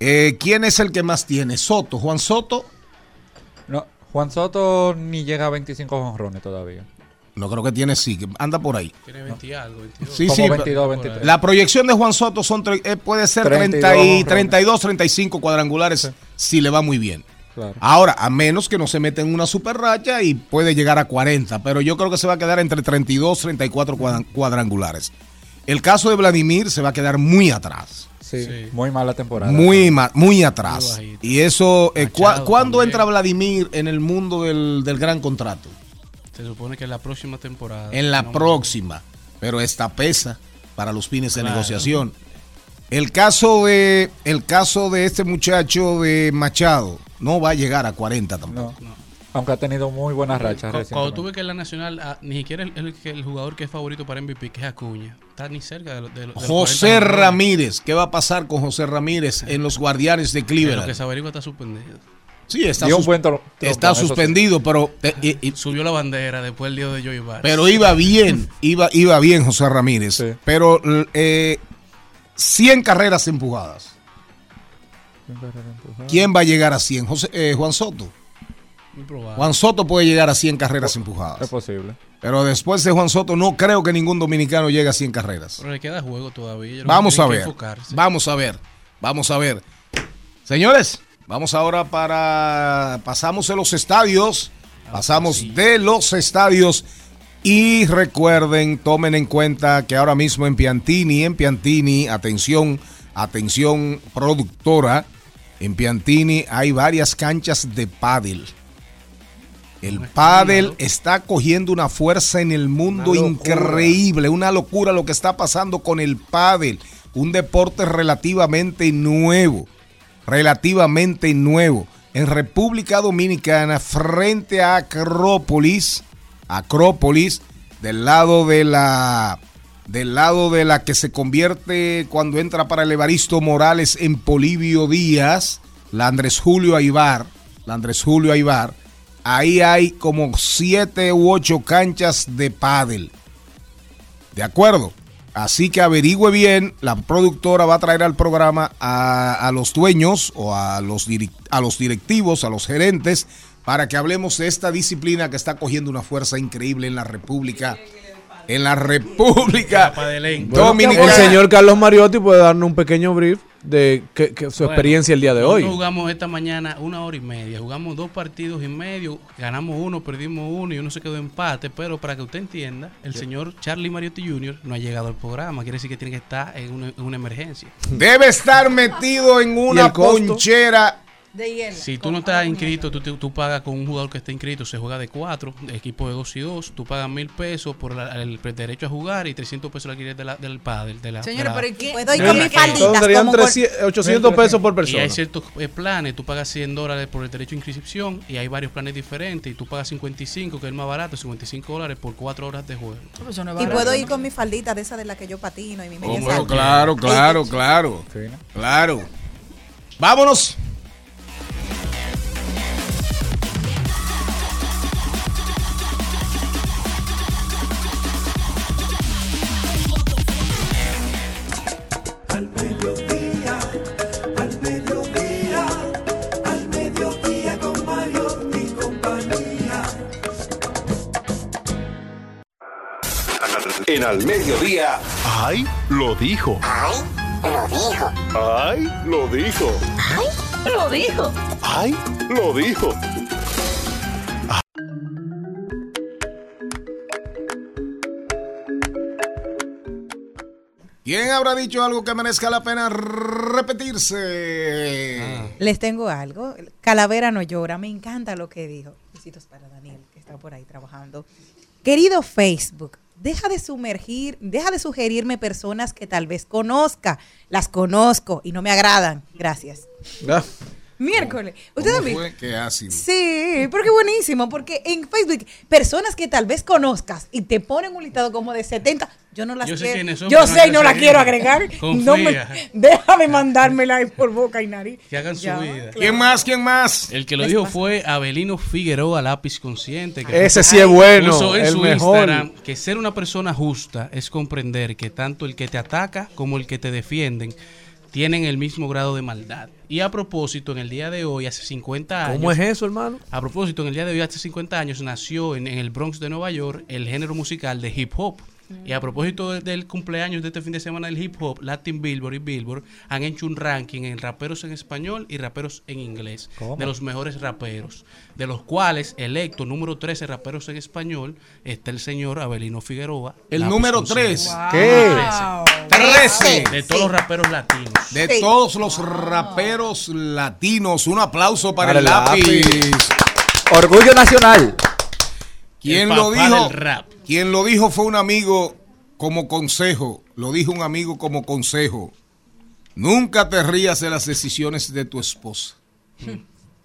eh, quién es el que más tiene, Soto, Juan Soto, No, Juan Soto ni llega a 25 honrones todavía. no creo que tiene, sí, que anda por ahí. Tiene 20 y algo, 22. Sí, Como sí, 22, 23. La proyección de Juan Soto son tre- eh, puede ser 32 30 y, honrones. 32, 35 cuadrangulares si le va muy bien. Claro. Ahora, a menos que no se meta en una super racha y puede llegar a 40, pero yo creo que se va a quedar entre 32, 34 cuadran- cuadrangulares. El caso de Vladimir se va a quedar muy atrás. Sí, muy mala temporada. Muy, ma- muy atrás. Muy. Y eso, eh, ¿cu- Machado ¿cuándo entra Vladimir en el mundo del, del gran contrato? Se supone que en la próxima temporada. En la No, próxima. Pero esta pesa para los fines de negociación. El caso de el caso de este muchacho de Machado no va a llegar a 40 tampoco. Aunque ha tenido muy buenas rachas Cu- Cuando recientemente. tuve que en la nacional, ah, ni siquiera el, el- el jugador que es favorito para MVP, que es Acuña, está ni cerca de, lo- de, lo- de los José 40 honrones. Ramírez, ¿qué va a pasar con José Ramírez en los Guardianes de De lo Cleveland? que se averigua está suspendido. Sí, está, sus- está sí. suspendido, pero eh, eh, eh, Subió la bandera después del día de Joey Bart. pero iba bien, iba iba bien José Ramírez, pero eh, 100 carreras empujadas. ¿Quién va a llegar a 100? José- eh, Juan Soto. Juan Soto puede llegar a 100 carreras empujadas. Es posible. Pero después de Juan Soto no creo que ningún dominicano llegue a 100 carreras. Pero le queda juego todavía. Vamos a ver. Vamos a ver. Vamos a ver. Señores, vamos ahora para pasamos de los estadios. Pasamos de los estadios y recuerden, tomen en cuenta que ahora mismo en Piantini, en Piantini, atención, atención productora, en Piantini hay varias canchas de pádel. El pádel está cogiendo una fuerza en el mundo Una increíble, una locura lo que está pasando con el pádel, un deporte relativamente nuevo, relativamente nuevo. En República Dominicana, frente a Acrópolis, Acrópolis, del lado de la del lado de la que se convierte cuando entra para el Evaristo Morales en Polivio Díaz, la Andrés Julio Aibar, la Andrés Julio Aibar, ahí hay como siete u ocho canchas de pádel. ¿De acuerdo? Así que averigüe bien, la productora va a traer al programa a, a los dueños o a los, a los directivos, a los gerentes, para que hablemos de esta disciplina que está cogiendo una fuerza increíble en la República. En la República Dominicana. el señor Carlos Mariotti puede darnos un pequeño brief de que, que su Bueno, experiencia el día de hoy. jugamos esta mañana una hora y media. Jugamos dos partidos y medio. Ganamos uno, perdimos uno y uno se quedó empate. Pero para que usted entienda, el señor Charlie Mariotti Jr. no ha llegado al programa. Quiere decir que tiene que estar en una, en una emergencia. Debe estar metido en una ponchera. De hielo. Si tú no estás inscrito, tú, tú pagas con un jugador que está inscrito, se juega de cuatro, de equipo de dos y dos, tú pagas mil pesos por la- el derecho a jugar y 300 pesos el alquiler de la, del pádel. De la, Señores, de la- pero ¿y qué? Puedo ir de con mis falditas. Serían como con- 300 800 pesos por Y hay persona. ciertos eh, planes, tú pagas 100 dólares por el derecho a inscripción y hay varios planes diferentes y tú pagas 55, que es el más barato, 55 dólares por cuatro horas de juego. Y puedo ir con mi faldita de esa de la que yo patino y mi Oh, bueno, claro, claro, claro. Claro. Vámonos. En al mediodía. ¡Ay! Lo dijo. ¡Ay! Lo dijo. ¡Ay! Lo dijo. ¡Ay! Lo dijo. ¡Ay! Lo dijo. ¿Quién habrá dicho algo que merezca la pena repetirse? Les tengo algo. Calavera no llora. Me encanta lo que dijo. Besitos para Daniel, que está por ahí trabajando. Querido Facebook, deja de sumergir, deja de sugerirme personas que tal vez conozca. Las conozco y no me agradan. Gracias. Ah, Miércoles. Qué ácido. Sí, porque buenísimo, porque en Facebook, personas que tal vez conozcas y te ponen un listado como de 70, yo no las Yo sé quiero. quiénes son, yo sé y no las quiero agregar. No me, déjame mandármela por boca y nariz. Que hagan su vida. ¿Quién más? ¿Quién más? El que lo dijo fue Abelino Figueroa, lápiz consciente. que Ese sí es bueno, puso en el su mejor. Instagram que ser una persona justa es comprender que tanto el que te ataca como el que te defienden tienen el mismo grado de maldad. Y a propósito, en el día de hoy, hace 50 años. ¿Cómo es eso, hermano? A propósito, en el día de hoy, hace 50 años, nació en, en el Bronx de Nueva York el género musical de hip hop. Y a propósito de- del cumpleaños de este fin de semana del hip hop, Latin Billboard y Billboard han hecho un ranking en raperos en español y raperos en inglés ¿Cómo? de los mejores raperos, de los cuales electo número 13 raperos en español está el señor Abelino Figueroa. El número consciente. 3. ¿Qué? Trece. De todos los raperos latinos. De Sí. todos los raperos latinos. Un aplauso para, Para el el lápiz. lápiz. Orgullo nacional. ¿Quién El lo dijo? del rap. Quien lo dijo fue un amigo como consejo. Lo dijo un amigo como consejo. Nunca te rías de las decisiones de tu esposa.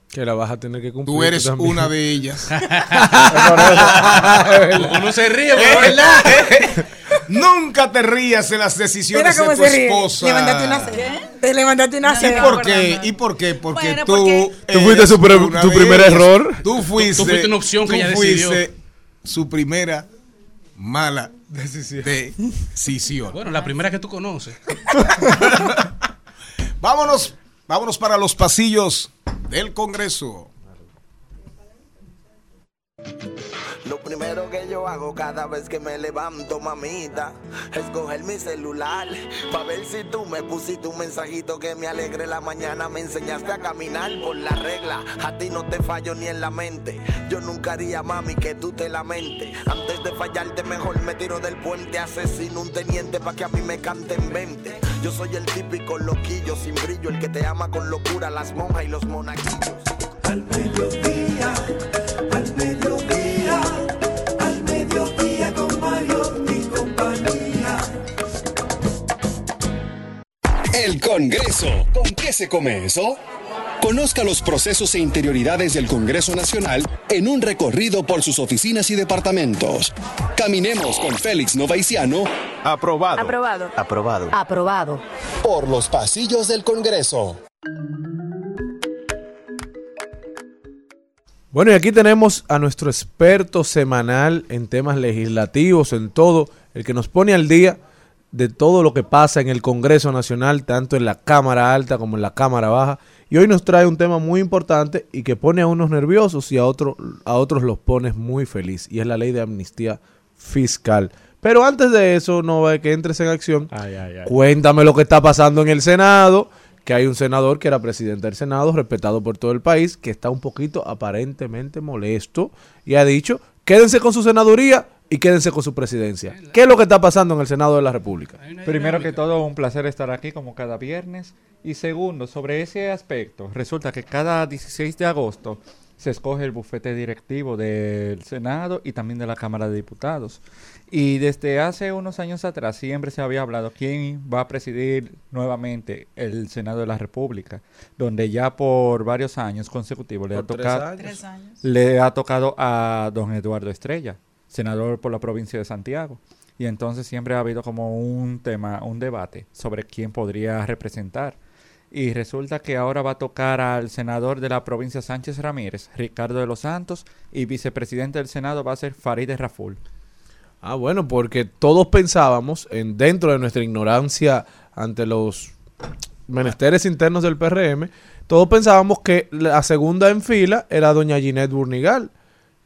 Que la vas a tener que cumplir. Tú eres también. una de ellas. Uno se ríe, pero es verdad. Nunca te rías de las decisiones de tu esposa. Levantate una cera. Te levantaste una ¿Y por qué? ¿Y por qué? Porque Bueno, tú. porque- Tú fuiste su tu primer error. Tú fuiste. Tú fuiste una opción que tú ella decidió. fuiste su primera mala decisión. Bueno, la primera que tú conoces. Vámonos, vámonos para los pasillos del Congreso. Lo primero que yo hago cada vez que me levanto, mamita, es coger mi celular para ver si tú me pusiste un mensajito que me alegre la mañana. Me enseñaste a caminar por la regla. A ti no te fallo ni en la mente. Yo nunca haría, mami, que tú te lamentes. Antes de fallarte, mejor me tiro del puente. Asesino un teniente para que a mí me canten 20. Yo soy el típico loquillo sin brillo, el que te ama con locura, las monjas y los monaguillos. Al mediodía, al mediodía, Congreso. ¿Con qué se come eso? Conozca los procesos e interioridades del Congreso Nacional en un recorrido por sus oficinas y departamentos. Caminemos con Félix Novaiciano. Aprobado. Aprobado. Aprobado. Aprobado. Por los pasillos del Congreso. Bueno, y aquí tenemos a nuestro experto semanal en temas legislativos, en todo, el que nos pone al día de todo lo que pasa en el Congreso Nacional, tanto en la Cámara Alta como en la Cámara Baja. Y hoy nos trae un tema muy importante y que pone a unos nerviosos y a, otro- a otros los pone muy feliz, y es la ley de amnistía fiscal. Pero antes de eso, no que entres en acción. Cuéntame lo que está pasando en el Senado, que hay un senador que era presidente del Senado, respetado por todo el país, que está un poquito aparentemente molesto y ha dicho, quédense con su senaduría y quédense con su presidencia. ¿Qué es lo que está pasando en el Senado de la República? Primero que todo, un placer estar aquí como cada viernes. Y segundo, sobre ese aspecto, resulta que cada 16 de agosto se escoge el bufete directivo del Senado y también de la Cámara de Diputados. Y desde hace unos años atrás siempre se había hablado quién va a presidir nuevamente el Senado de la República, donde ya por varios años consecutivos le ha tocado años. le ha tocado a don Eduardo Estrella, senador por la provincia de Santiago. Y entonces siempre ha habido como un tema, un debate sobre quién podría representar. Y resulta que ahora va a tocar al senador de la provincia Sánchez Ramírez, Ricardo de los Santos, y vicepresidente del Senado va a ser Farideh Raful. Ah, bueno, porque todos pensábamos, en, dentro de nuestra ignorancia ante los menesteres internos del PRM, todos pensábamos que la segunda en fila era doña Ginette Burnigal,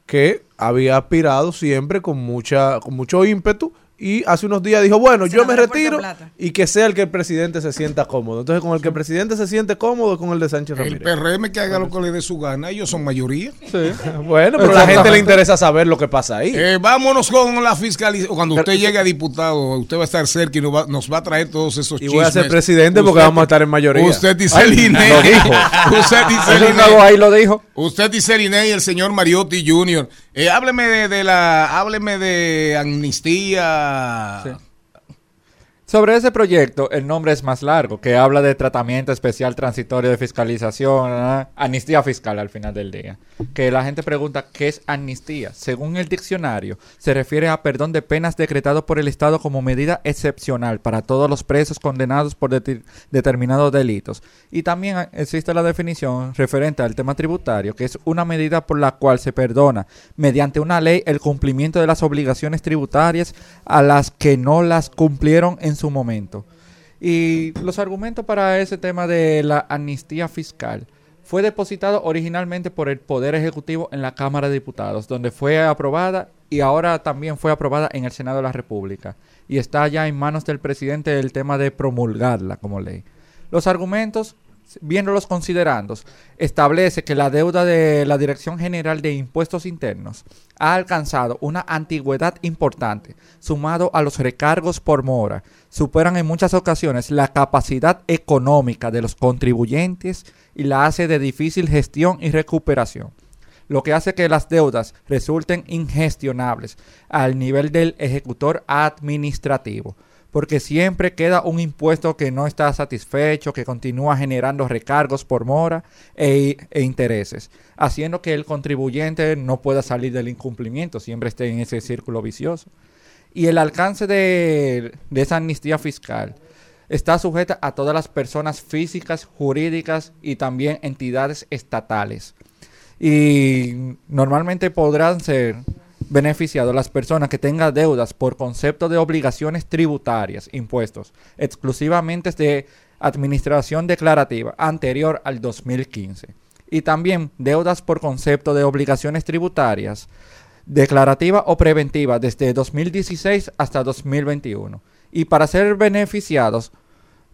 que había aspirado siempre con mucha con mucho ímpetu y hace unos días dijo, bueno, yo me retiro y que sea el que el presidente se sienta cómodo. Entonces, con el que el presidente se siente cómodo, con el de Sánchez El Ramírez. PRM que haga lo que le dé su gana, ellos son mayoría. Sí. Bueno, pero a la gente le interesa saber lo que pasa ahí. Eh, vámonos con la fiscalización. Cuando usted llegue a diputado, usted va a estar cerca y nos va, nos va a traer todos esos Y chismes. voy a ser presidente porque vamos a estar en mayoría. Usted dice Liney. lo dijo. Usted dice Eso Liney. no, ahí lo dijo. Usted dice Liney y el señor Mariotti Jr. Eh, hábleme de, de la, hábleme de amnistía. Sobre ese proyecto, el nombre es más largo, que habla de tratamiento especial transitorio de fiscalización, amnistía fiscal al final del día. Que la gente pregunta, ¿qué es amnistía? Según el diccionario, se refiere a perdón de penas decretado por el Estado como medida excepcional para todos los presos condenados por determinados delitos. Y también existe la definición referente al tema tributario, que es una medida por la cual se perdona mediante una ley el cumplimiento de las obligaciones tributarias a las que no las cumplieron en su momento. Y los argumentos para ese tema de la amnistía fiscal fue depositado originalmente por el Poder Ejecutivo en la Cámara de Diputados, donde fue aprobada y ahora también fue aprobada en el Senado de la República. Y está ya en manos del presidente el tema de promulgarla como ley. Los argumentos, viéndolos considerando, establece que la deuda de la Dirección General de Impuestos Internos ha alcanzado una antigüedad importante, sumado a los recargos por mora, superan en muchas ocasiones la capacidad económica de los contribuyentes y la hace de difícil gestión y recuperación, lo que hace que las deudas resulten ingestionables al nivel del ejecutor administrativo, porque siempre queda un impuesto que no está satisfecho, que continúa generando recargos por mora e, e intereses, haciendo que el contribuyente no pueda salir del incumplimiento, siempre esté en ese círculo vicioso. Y el alcance de, de esa amnistía fiscal está sujeta a todas las personas físicas, jurídicas y también entidades estatales. Y normalmente podrán ser beneficiados las personas que tengan deudas por concepto de obligaciones tributarias, impuestos, exclusivamente de administración declarativa anterior al 2015. Y también deudas por concepto de obligaciones tributarias declarativa o preventiva desde 2016 hasta 2021. Y para ser beneficiados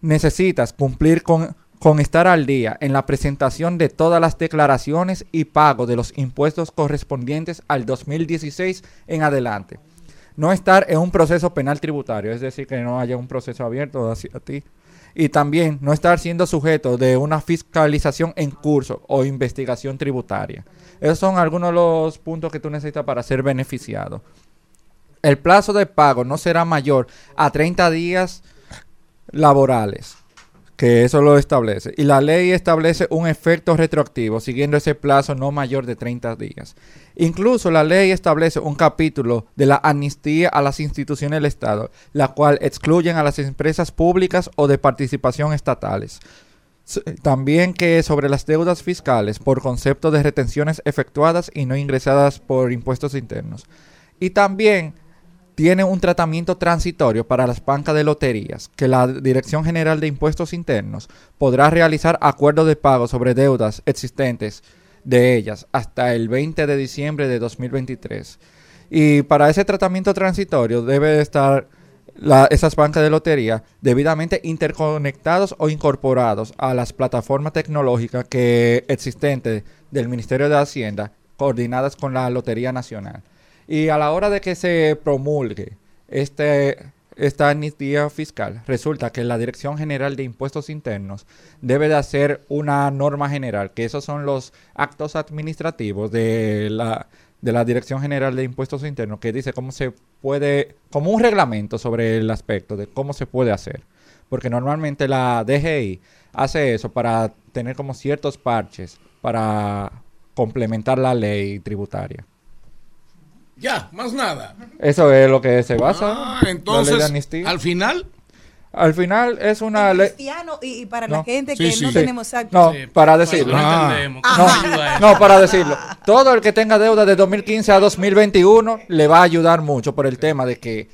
necesitas cumplir con, con estar al día en la presentación de todas las declaraciones y pago de los impuestos correspondientes al 2016 en adelante. No estar en un proceso penal tributario, es decir, que no haya un proceso abierto hacia ti. Y también no estar siendo sujeto de una fiscalización en curso o investigación tributaria. Esos son algunos de los puntos que tú necesitas para ser beneficiado. El plazo de pago no será mayor a 30 días laborales, que eso lo establece. Y la ley establece un efecto retroactivo siguiendo ese plazo no mayor de 30 días. Incluso la ley establece un capítulo de la amnistía a las instituciones del Estado, la cual excluyen a las empresas públicas o de participación estatales. S- También que sobre las deudas fiscales por concepto de retenciones efectuadas y no ingresadas por impuestos internos. Y también tiene un tratamiento transitorio para las bancas de loterías, que la Dirección General de Impuestos Internos podrá realizar acuerdos de pago sobre deudas existentes de ellas hasta el 20 de diciembre de 2023. Y para ese tratamiento transitorio debe estar la- esas bancas de lotería debidamente interconectados o incorporados a las plataformas tecnológicas que existentes del Ministerio de Hacienda coordinadas con la Lotería Nacional. Y a la hora de que se promulgue este, esta amnistía fiscal, resulta que la Dirección General de Impuestos Internos debe de hacer una norma general, que esos son los actos administrativos de la, de la Dirección General de Impuestos Internos, que dice cómo se puede, como un reglamento sobre el aspecto de cómo se puede hacer. Porque normalmente la DGI hace eso para tener como ciertos parches para complementar la ley tributaria. Ya, más nada. Eso es lo que se basa. Ah, la ley entonces, de al final, Al final es una ley. Cristiano y, y para No. la gente Sí, que sí. no Sí. tenemos actos. No, para decirlo. no Ah. No, no, para decirlo. Todo el que tenga deuda de 2015 a 2021 le va a ayudar mucho por el tema de que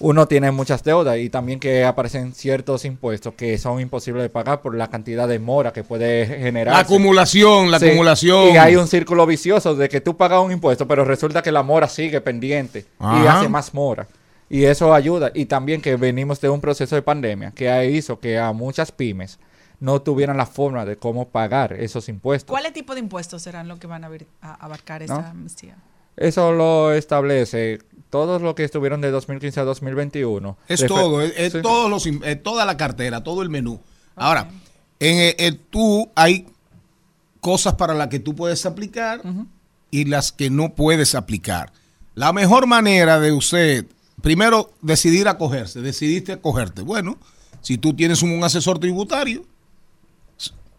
uno tiene muchas deudas y también que aparecen ciertos impuestos que son imposibles de pagar por la cantidad de mora que puede generar. la acumulación, la Sí, acumulación. Y hay un círculo vicioso de que tú pagas un impuesto, pero resulta que la mora sigue pendiente y hace más mora. Y eso ayuda. Y también que venimos de un proceso de pandemia que hizo que a muchas pymes no tuvieran la forma de cómo pagar esos impuestos. ¿Cuáles tipos de impuestos serán los que van a, abarcar esta ¿No? amnistía? Eso lo establece todos los que estuvieron de 2015 a 2021. Es Refer- todo, es, es Sí. todos los, es toda la cartera, todo el menú. Ahora, en el- el tú hay cosas para las que tú puedes aplicar y las que no puedes aplicar. La mejor manera de usted primero decidir acogerse. Decidiste acogerte. Bueno, si tú tienes un, un asesor tributario,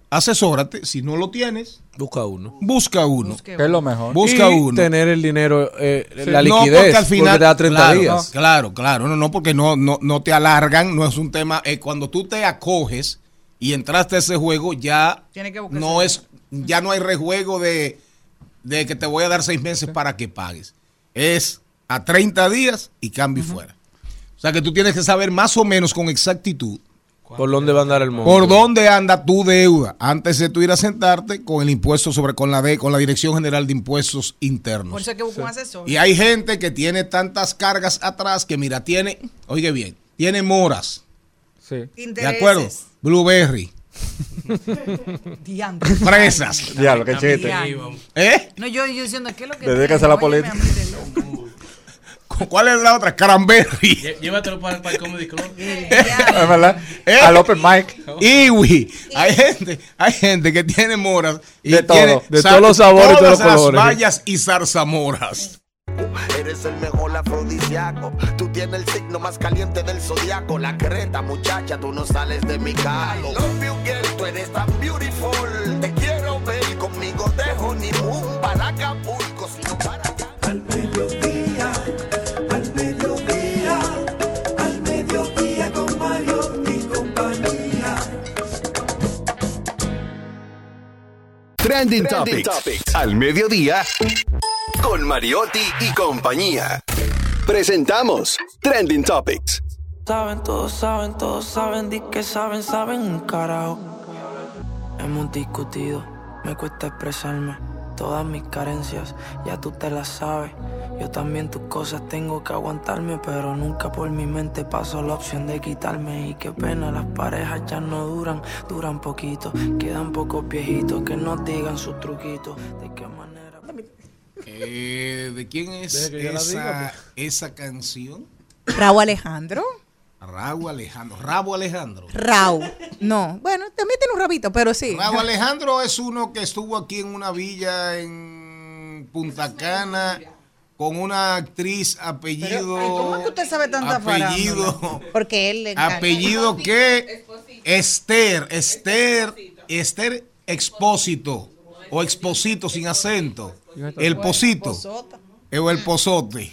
asesórate. Si no lo tienes, Busca uno. busca uno. Que es lo mejor. Busca Y uno. tener el dinero, eh, Sí. la No, liquidez, porque al final, te da 30 claro, días. no, claro, claro. No, no, porque no, no, no te alargan, no es un tema. eh, cuando tú te acoges y entraste a ese juego, ya Tiene que buscar no es, ya no hay rejuego de, de que te voy a dar seis meses para que pagues. Es a 30 días y cambio y fuera. O sea que tú tienes que saber más o menos con exactitud ¿Por dónde va a andar el mundo? por dónde anda tu deuda antes de tú ir a sentarte con el impuesto sobre con la de, con la Dirección General de Impuestos Internos. Por eso hay que buscar un asesor. Y hay gente que tiene tantas cargas atrás que, mira, tiene, oye bien, tiene moras. Sí. ¿De acuerdo? Blueberry, fresas. Diablo, qué chiste. ¿Eh? No, yo, yo diciendo, ¿qué es lo que Dedícase a la política. ¿Cuál es la otra? Cranberry. Llévatelo para, para el Comedy Club. Verdad. ¿Eh? Al open mic. Iwi. Hay gente, hay gente que tiene moras. Y De todo, tiene de todos los sabores y todos todas los las colores. bayas y zarzamoras. Eres el mejor afrodisíaco. Tú tienes el signo más caliente del zodiaco. La creta, muchacha, tú no sales de mi calo. Love you, girl, tú eres tan beautiful. Te quiero ver conmigo de honeymoon para Acapulco, Trending, Topics. Al mediodía. Con Mariotti y compañía. Presentamos Trending Topics. Saben, todos saben, todos saben, di que saben, saben un carajo. Hemos discutido, me cuesta expresarme. Todas mis carencias, ya tú te las sabes. Yo también tus cosas tengo que aguantarme, pero nunca por mi mente pasó la opción de quitarme. Y qué pena, las parejas ya no duran, duran poquito. Quedan pocos viejitos que nos digan sus truquitos. De qué manera. Eh, ¿De quién es esa, diga, esa canción? Raúl Alejandro. Rabo Alejandro. Rabo Alejandro. Raúl. No, bueno, también tiene un rabito, pero sí. Rabo Alejandro es uno que estuvo aquí en una villa en Punta Cana con una actriz apellido. Ay, ¿Cómo es que usted sabe tanta apellido Porque él le encanta. apellido que Esther, Esther, Esther Expósito o Exposito sin acento. El Posito. O el Pozote.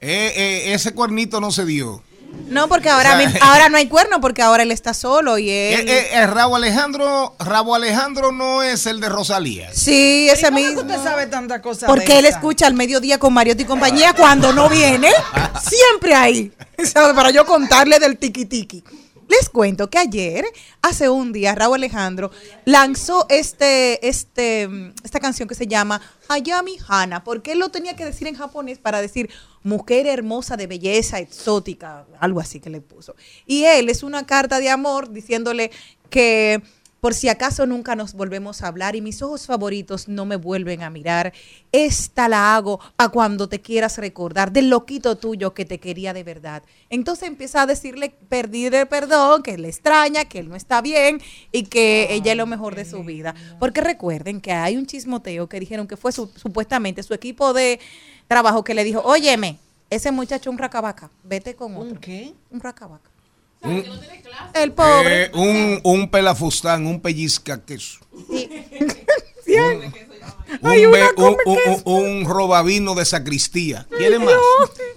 Eh, eh, ese cuernito no se dio. No, porque ahora, O sea, mi- ahora no hay cuerno, porque ahora él está solo y Eh, él... eh, eh, Rabo Alejandro, Rabo Alejandro no es el de Rosalía. Sí, ese ¿Cómo es que mismo. usted sabe tanta cosa Porque él esa? escucha al mediodía con Mariotti y compañía cuando no viene. Siempre ahí. Para yo contarle del tiki tiki. Les cuento que ayer, hace un día, Raúl Alejandro lanzó este, este, mm, esta canción que se llama Hayami Hana, porque él lo tenía que decir en japonés para decir mujer hermosa de belleza exótica, algo así que le puso. Y él es una carta de amor diciéndole que por si acaso nunca nos volvemos a hablar y mis ojos favoritos no me vuelven a mirar, esta la hago a cuando te quieras recordar del loquito tuyo que te quería de verdad. Entonces empieza a decirle pedirle perdón, que le extraña, que él no está bien y que ella es lo mejor de su vida. Porque recuerden que hay un chismoteo que dijeron que fue su- supuestamente su equipo de trabajo que le dijo, óyeme, ese muchacho es un racabaca, vete con otro. ¿Un qué? Un racabaca. Un, El pobre. eh, un, un pelafustán, un pellizca queso. Sí, Un, Hay be- una un, come un- queso. un- un robavino de sacristía. ¿Quiere más?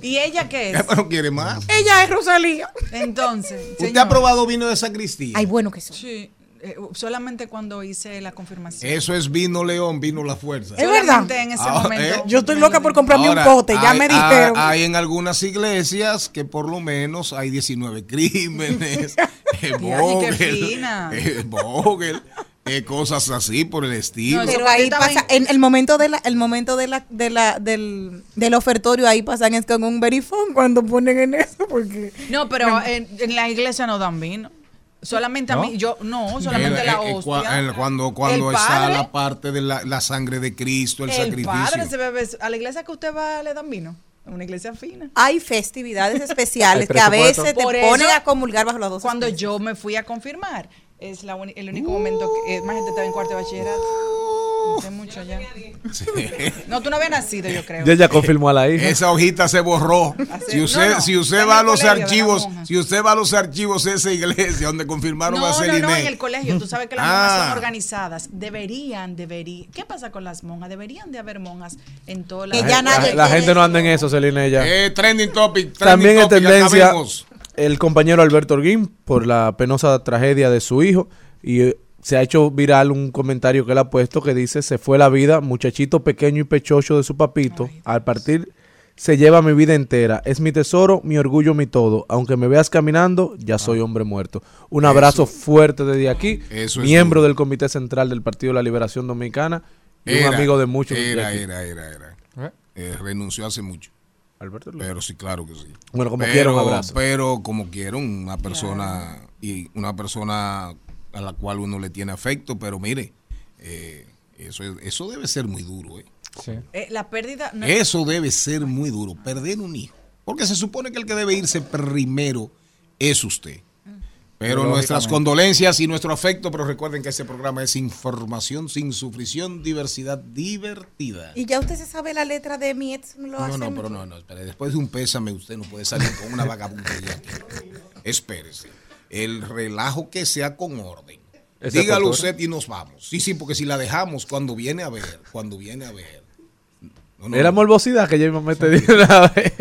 ¿Y ella qué es? Pero quiere más. Ella es Rosalía. Entonces, ¿Usted señor. ha probado vino de sacristía? Ay, bueno que son. Sí, eh, solamente cuando hice la confirmación. Eso es vino león, vino la fuerza. Es verdad. Solamente en ese Ah, momento. ¿eh? Yo estoy loca por comprarme Ahora, un pote, ya hay- me dijeron. Hay, en algunas iglesias que por lo menos hay 19 crímenes, eh, Vogel, eh, Vogel, eh, cosas así por el estilo. No, Pero ahí pasa, en el momento de la, el momento de la, de la, del, del ofertorio, ahí pasan es con un verifón cuando ponen en eso, porque No, pero en, en la iglesia no dan vino. Solamente a mí, yo, no, solamente la eh, eh, hostia. cua- el- cuando cuando El está padre- la parte de la, la sangre de Cristo, el, el sacrificio. padre se bebe, a la iglesia que usted va le dan vino. Una iglesia fina. hay festividades especiales Hay que a veces te Por ponen eso, a comulgar bajo las dos. Cuando especies. yo me fui a confirmar, es la el único momento que eh, más gente estaba en cuarto de bachillerato. Hace mucho ya. No, tú no habías nacido, yo creo. Ya ya confirmó a la hija. Esa hojita se borró. Si usted, no, no, si usted va a los colegio archivos, si usted va a los archivos de esa iglesia donde confirmaron a No, no, no, Celine. en el colegio. Tú sabes que las Ah. monjas son organizadas. Deberían, deberían. ¿Qué pasa con las monjas? Deberían de haber monjas en todas las. La, la gente no anda en eso, Celine. Ya. Eh, trending topic. trending También es topic, tendencia acabemos. el compañero Alberto Orguín por la penosa tragedia de su hijo y se ha hecho viral un comentario que él ha puesto que dice se fue la vida, muchachito pequeño y pechocho de su papito, al partir se lleva mi vida entera, es mi tesoro, mi orgullo, mi todo, aunque me veas caminando, ya soy hombre muerto. Un abrazo fuerte desde aquí, Eso es miembro del Comité Central del Partido de la Liberación Dominicana y Era, un amigo de muchos. de Era, era, era, era. Eh, renunció hace mucho. Alberto Pero sí, claro que sí. Bueno, como pero, quiera, un abrazo. Pero como quiera, una persona y una persona a la cual uno le tiene afecto, pero mire, eh, eso, es- eso debe ser muy duro. ¿eh? Eh, la pérdida. no- Eso debe ser muy duro, perder un hijo. Porque se supone que el que debe irse primero es usted. Pero nuestras condolencias y nuestro afecto, pero recuerden que este programa es información sin sufrición, diversidad divertida. Y ya usted se sabe la letra de mi ex. Lo No, hace no, pero no, no, espere. Después de un pésame, usted no puede salir con una vagabundería. Espérese. El relajo que sea con orden. Dígalo usted y nos vamos. Sí, sí, porque si la dejamos, cuando viene a ver, cuando viene a ver. No, no, Era no. morbosidad que yo mismo me te una vez.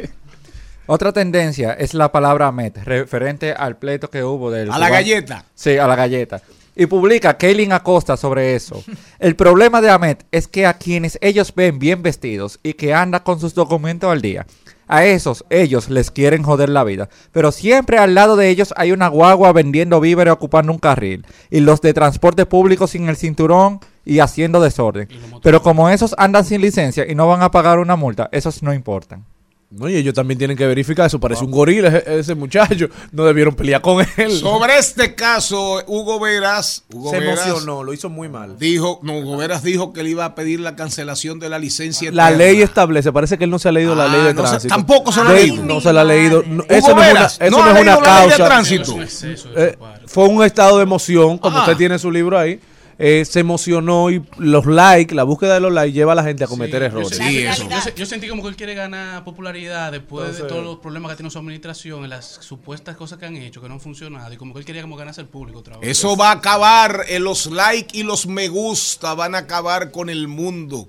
Otra tendencia es la palabra Met, referente al pleito que hubo del... A la galleta. Sí, a la galleta. Y publica Kaylin Acosta sobre eso. El problema de Amet es que a quienes ellos ven bien vestidos y que anda con sus documentos al día, a esos ellos les quieren joder la vida. Pero siempre al lado de ellos hay una guagua vendiendo víveres ocupando un carril. Y los de transporte público sin el cinturón y haciendo desorden. Pero como esos andan sin licencia y no van a pagar una multa, esos no importan. No, y ellos también tienen que verificar eso. Parece un gorila ese, ese muchacho. No debieron pelear con él. Sobre este caso, Hugo Veras, Hugo Se Veras emocionó, lo hizo muy mal. dijo, no, Hugo Veras dijo que le iba a pedir la cancelación de la licencia. La eterna. ley establece, parece que él no se ha leído la Ah, ley de no se- tránsito. tampoco se lo ha leído. No se la ha leído. No, Hugo eso no es una, Veras, eso no no ha es una leído la ley de causa. tránsito. Eh, fue un estado de emoción, como Ah. usted tiene su libro ahí. Eh, se emocionó y los likes, la búsqueda de los likes lleva a la gente a cometer errores. Yo, se- yo sentí como que él quiere ganar popularidad después de todos los problemas que tiene su administración, en las supuestas cosas que han hecho, que no han funcionado, y como que él quería como ganarse el público otra vez. Eso va a acabar, eh, los likes y los me gusta van a acabar con el mundo.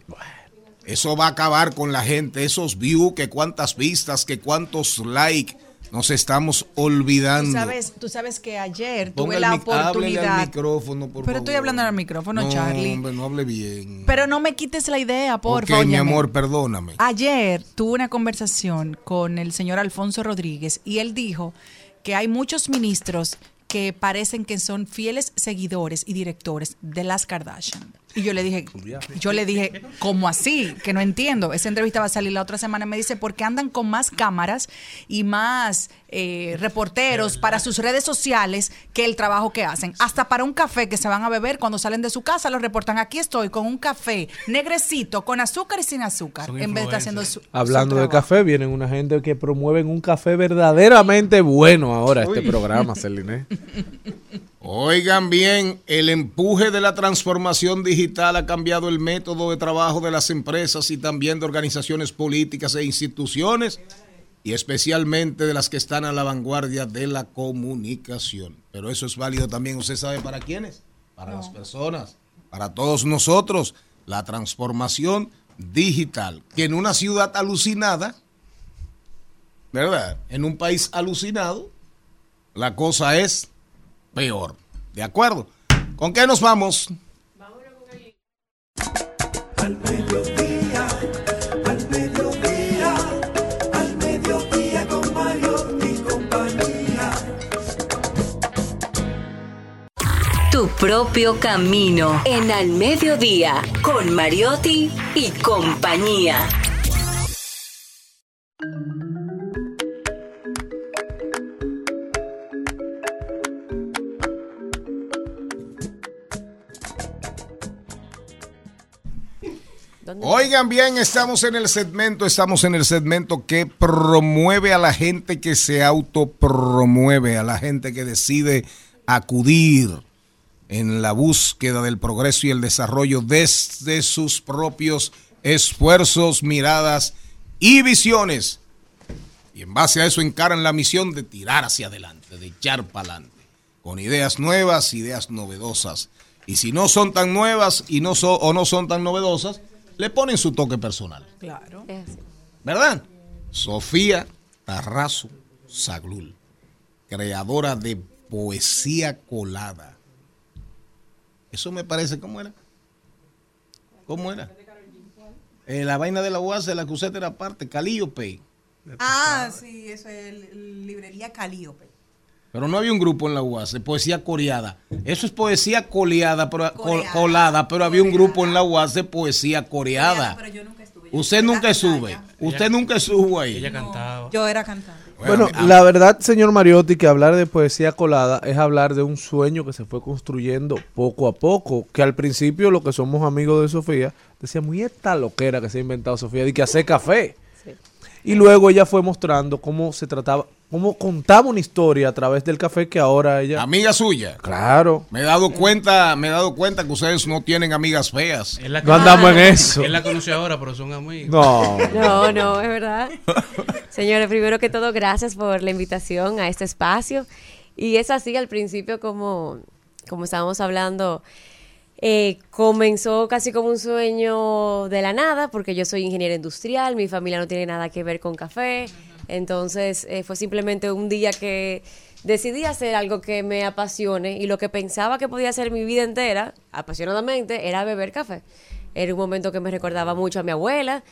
Eso va a acabar con la gente, esos views, que cuántas vistas, que cuántos likes. Nos estamos olvidando. Tú sabes, tú sabes que ayer Ponga tuve la háblele al oportunidad. micrófono, por Pero estoy hablando al micrófono, No, Charlie. hombre, no hable bien. Pero no me quites la idea, por favor. mi amor, perdóname. Ayer tuve una conversación con el señor Alfonso Rodríguez y él dijo que hay muchos ministros que parecen que son fieles seguidores y directores de las Kardashian. Y yo le dije, yo le dije, ¿cómo así? Que no entiendo. Esa entrevista va a salir la otra semana. Me dice, porque andan con más cámaras y más eh, reporteros para sus redes sociales que el trabajo que hacen. Hasta para un café que se van a beber cuando salen de su casa, lo reportan. Aquí estoy con un café negrecito, con azúcar y sin azúcar. Son En vez de estar haciendo su, Hablando su de café, vienen una gente que promueven un café verdaderamente bueno ahora, este programa, Celine. Oigan bien, el empuje de la transformación digital ha cambiado el método de trabajo de las empresas y también de organizaciones políticas e instituciones, y especialmente de las que están a la vanguardia de la comunicación. Pero eso es válido también, ¿usted sabe para quiénes? Para las personas, para todos nosotros, la transformación digital, que en una ciudad alucinada, ¿verdad? En un país alucinado, la cosa es peor. ¿De acuerdo? ¿Con qué nos vamos? Al mediodía, al mediodía, al mediodía con Mario y compañía. Tu propio camino en Al Mediodía con Mariotti y compañía. Oigan bien, estamos en el segmento, estamos en el segmento que promueve a la gente que se autopromueve, a la gente que decide acudir en la búsqueda del progreso y el desarrollo desde sus propios esfuerzos, miradas y visiones. Y en base a eso encaran la misión de tirar hacia adelante, de echar para adelante, con ideas nuevas, ideas novedosas. Y si no son tan nuevas y no so- o no son tan novedosas, le ponen su toque personal. Claro. ¿Verdad? Sofía Tarrazo Saglul, creadora de poesía colada. Eso me parece, ¿cómo era? ¿Cómo era? Eh, la vaina de la UAS, la que usted era parte, Calíope. Ah, sí, eso es el- librería Calíope. Pero no había un grupo en la UAS de poesía coreada. Eso es poesía coleada, pero, col- colada, pero había un grupo en la UAS de poesía coreada. Usted nunca sube. Usted nunca estuvo ahí. Ella cantaba. Yo era cantante. Bueno, la verdad, señor Mariotti, que hablar de poesía colada es hablar de un sueño que se fue construyendo poco a poco. Que al principio, lo que somos amigos de Sofía, decíamos, y esta loquera que se ha inventado Sofía, de que hace café. Y luego ella fue mostrando cómo se trataba, cómo contaba una historia a través del café que ahora ella. Amiga suya. Claro. Me he dado cuenta, me he dado cuenta que ustedes no tienen amigas feas. La No andamos en eso. Él la conoció ahora, pero son amigos. No. No, no, es verdad. Señores, primero que todo, gracias por la invitación a este espacio. Y es así, al principio, como, como estábamos hablando, eh, comenzó casi como un sueño de la nada, porque yo soy ingeniera industrial, mi familia no tiene nada que ver con café. Entonces, eh, fue simplemente un día que decidí hacer algo que me apasione y lo que pensaba que podía hacer mi vida entera, apasionadamente, era beber café. Era un momento que me recordaba mucho a mi abuela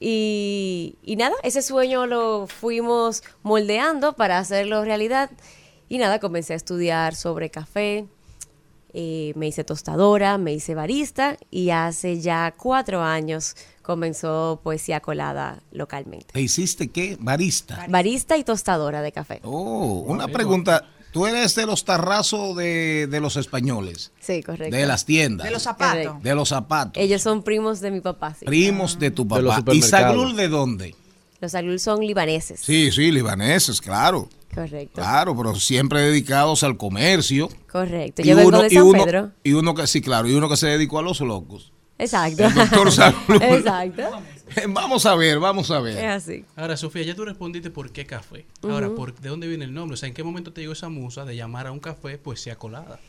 y, nada, ese sueño lo fuimos moldeando para hacerlo realidad. Y nada, comencé a estudiar sobre café, eh, me hice tostadora, me hice barista y hace ya cuatro años comenzó poesía colada localmente. ¿Te hiciste qué? Barista. Barista y tostadora de café. Oh, una pregunta. Tú eres de los tarrazos de, de los españoles, Sí, correcto. de las tiendas, De los zapatos. de los zapatos, Ellos son primos de mi papá, sí. primos de tu De papá. ¿Y. Saglul de dónde? Los Aglul son libaneses. Sí, sí, libaneses, claro. Correcto. Claro, pero siempre dedicados al comercio. Correcto. Y vengo uno, de y, San uno, Pedro. y uno que sí, claro, y uno que se dedicó a los locos. Exacto. El doctor. Exacto. Vamos a ver, vamos a ver. Es así. Ahora, Sofía, ya tú respondiste por qué café. Ahora, por, ¿de dónde viene el nombre? O sea, ¿en qué momento te llegó esa musa de llamar a un café poesía colada?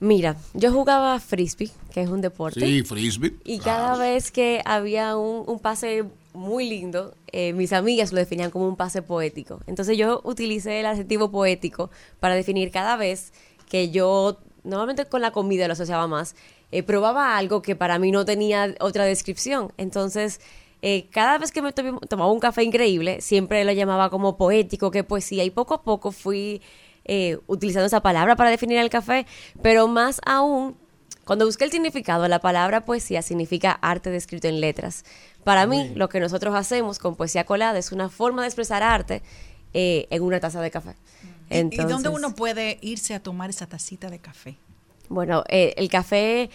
Mira, yo jugaba frisbee, que es un deporte. Sí, frisbee. Y cada vez que había un, un pase muy lindo, eh, mis amigas lo definían como un pase poético. Entonces yo utilicé el adjetivo poético para definir cada vez que yo, normalmente con la comida lo asociaba más, eh, probaba algo que para mí no tenía otra descripción. Entonces, eh, cada vez que me to- tomaba un café increíble, siempre lo llamaba como poético, que poesía. Y poco a poco fui eh, utilizando esa palabra para definir el café, pero más aún cuando busqué el significado, la palabra poesía significa arte descrito en letras. Para mí, lo que nosotros hacemos con poesía colada es una forma de expresar arte eh, en una taza de café. ¿Y- ¿Y, dónde uno puede irse a tomar esa tacita de café? Bueno, eh, el café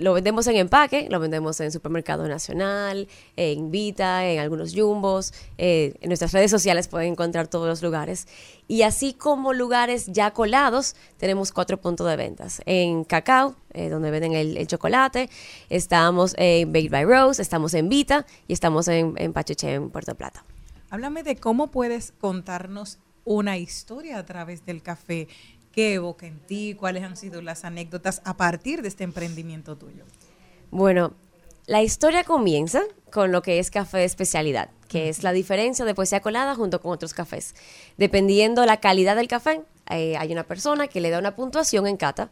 lo, vendemos en empaque, lo vendemos en Supermercado Nacional, en Vita, en algunos jumbos. eh, en nuestras redes sociales pueden encontrar todos los lugares. Y así como lugares ya colados, tenemos cuatro puntos de ventas. En Cacao, eh, donde venden el, chocolate, estamos en Baked by Rose, estamos en Vita y estamos en, en en Puerto Plata. Háblame de cómo puedes contarnos una historia a través del café. ¿Qué evoca en ti? ¿Cuáles han sido las anécdotas a partir de este emprendimiento tuyo? Bueno, la historia comienza con lo que es café de especialidad, que es la diferencia de poesía colada junto con otros cafés. Dependiendo la calidad del café, eh, hay una persona que le da una puntuación en cata.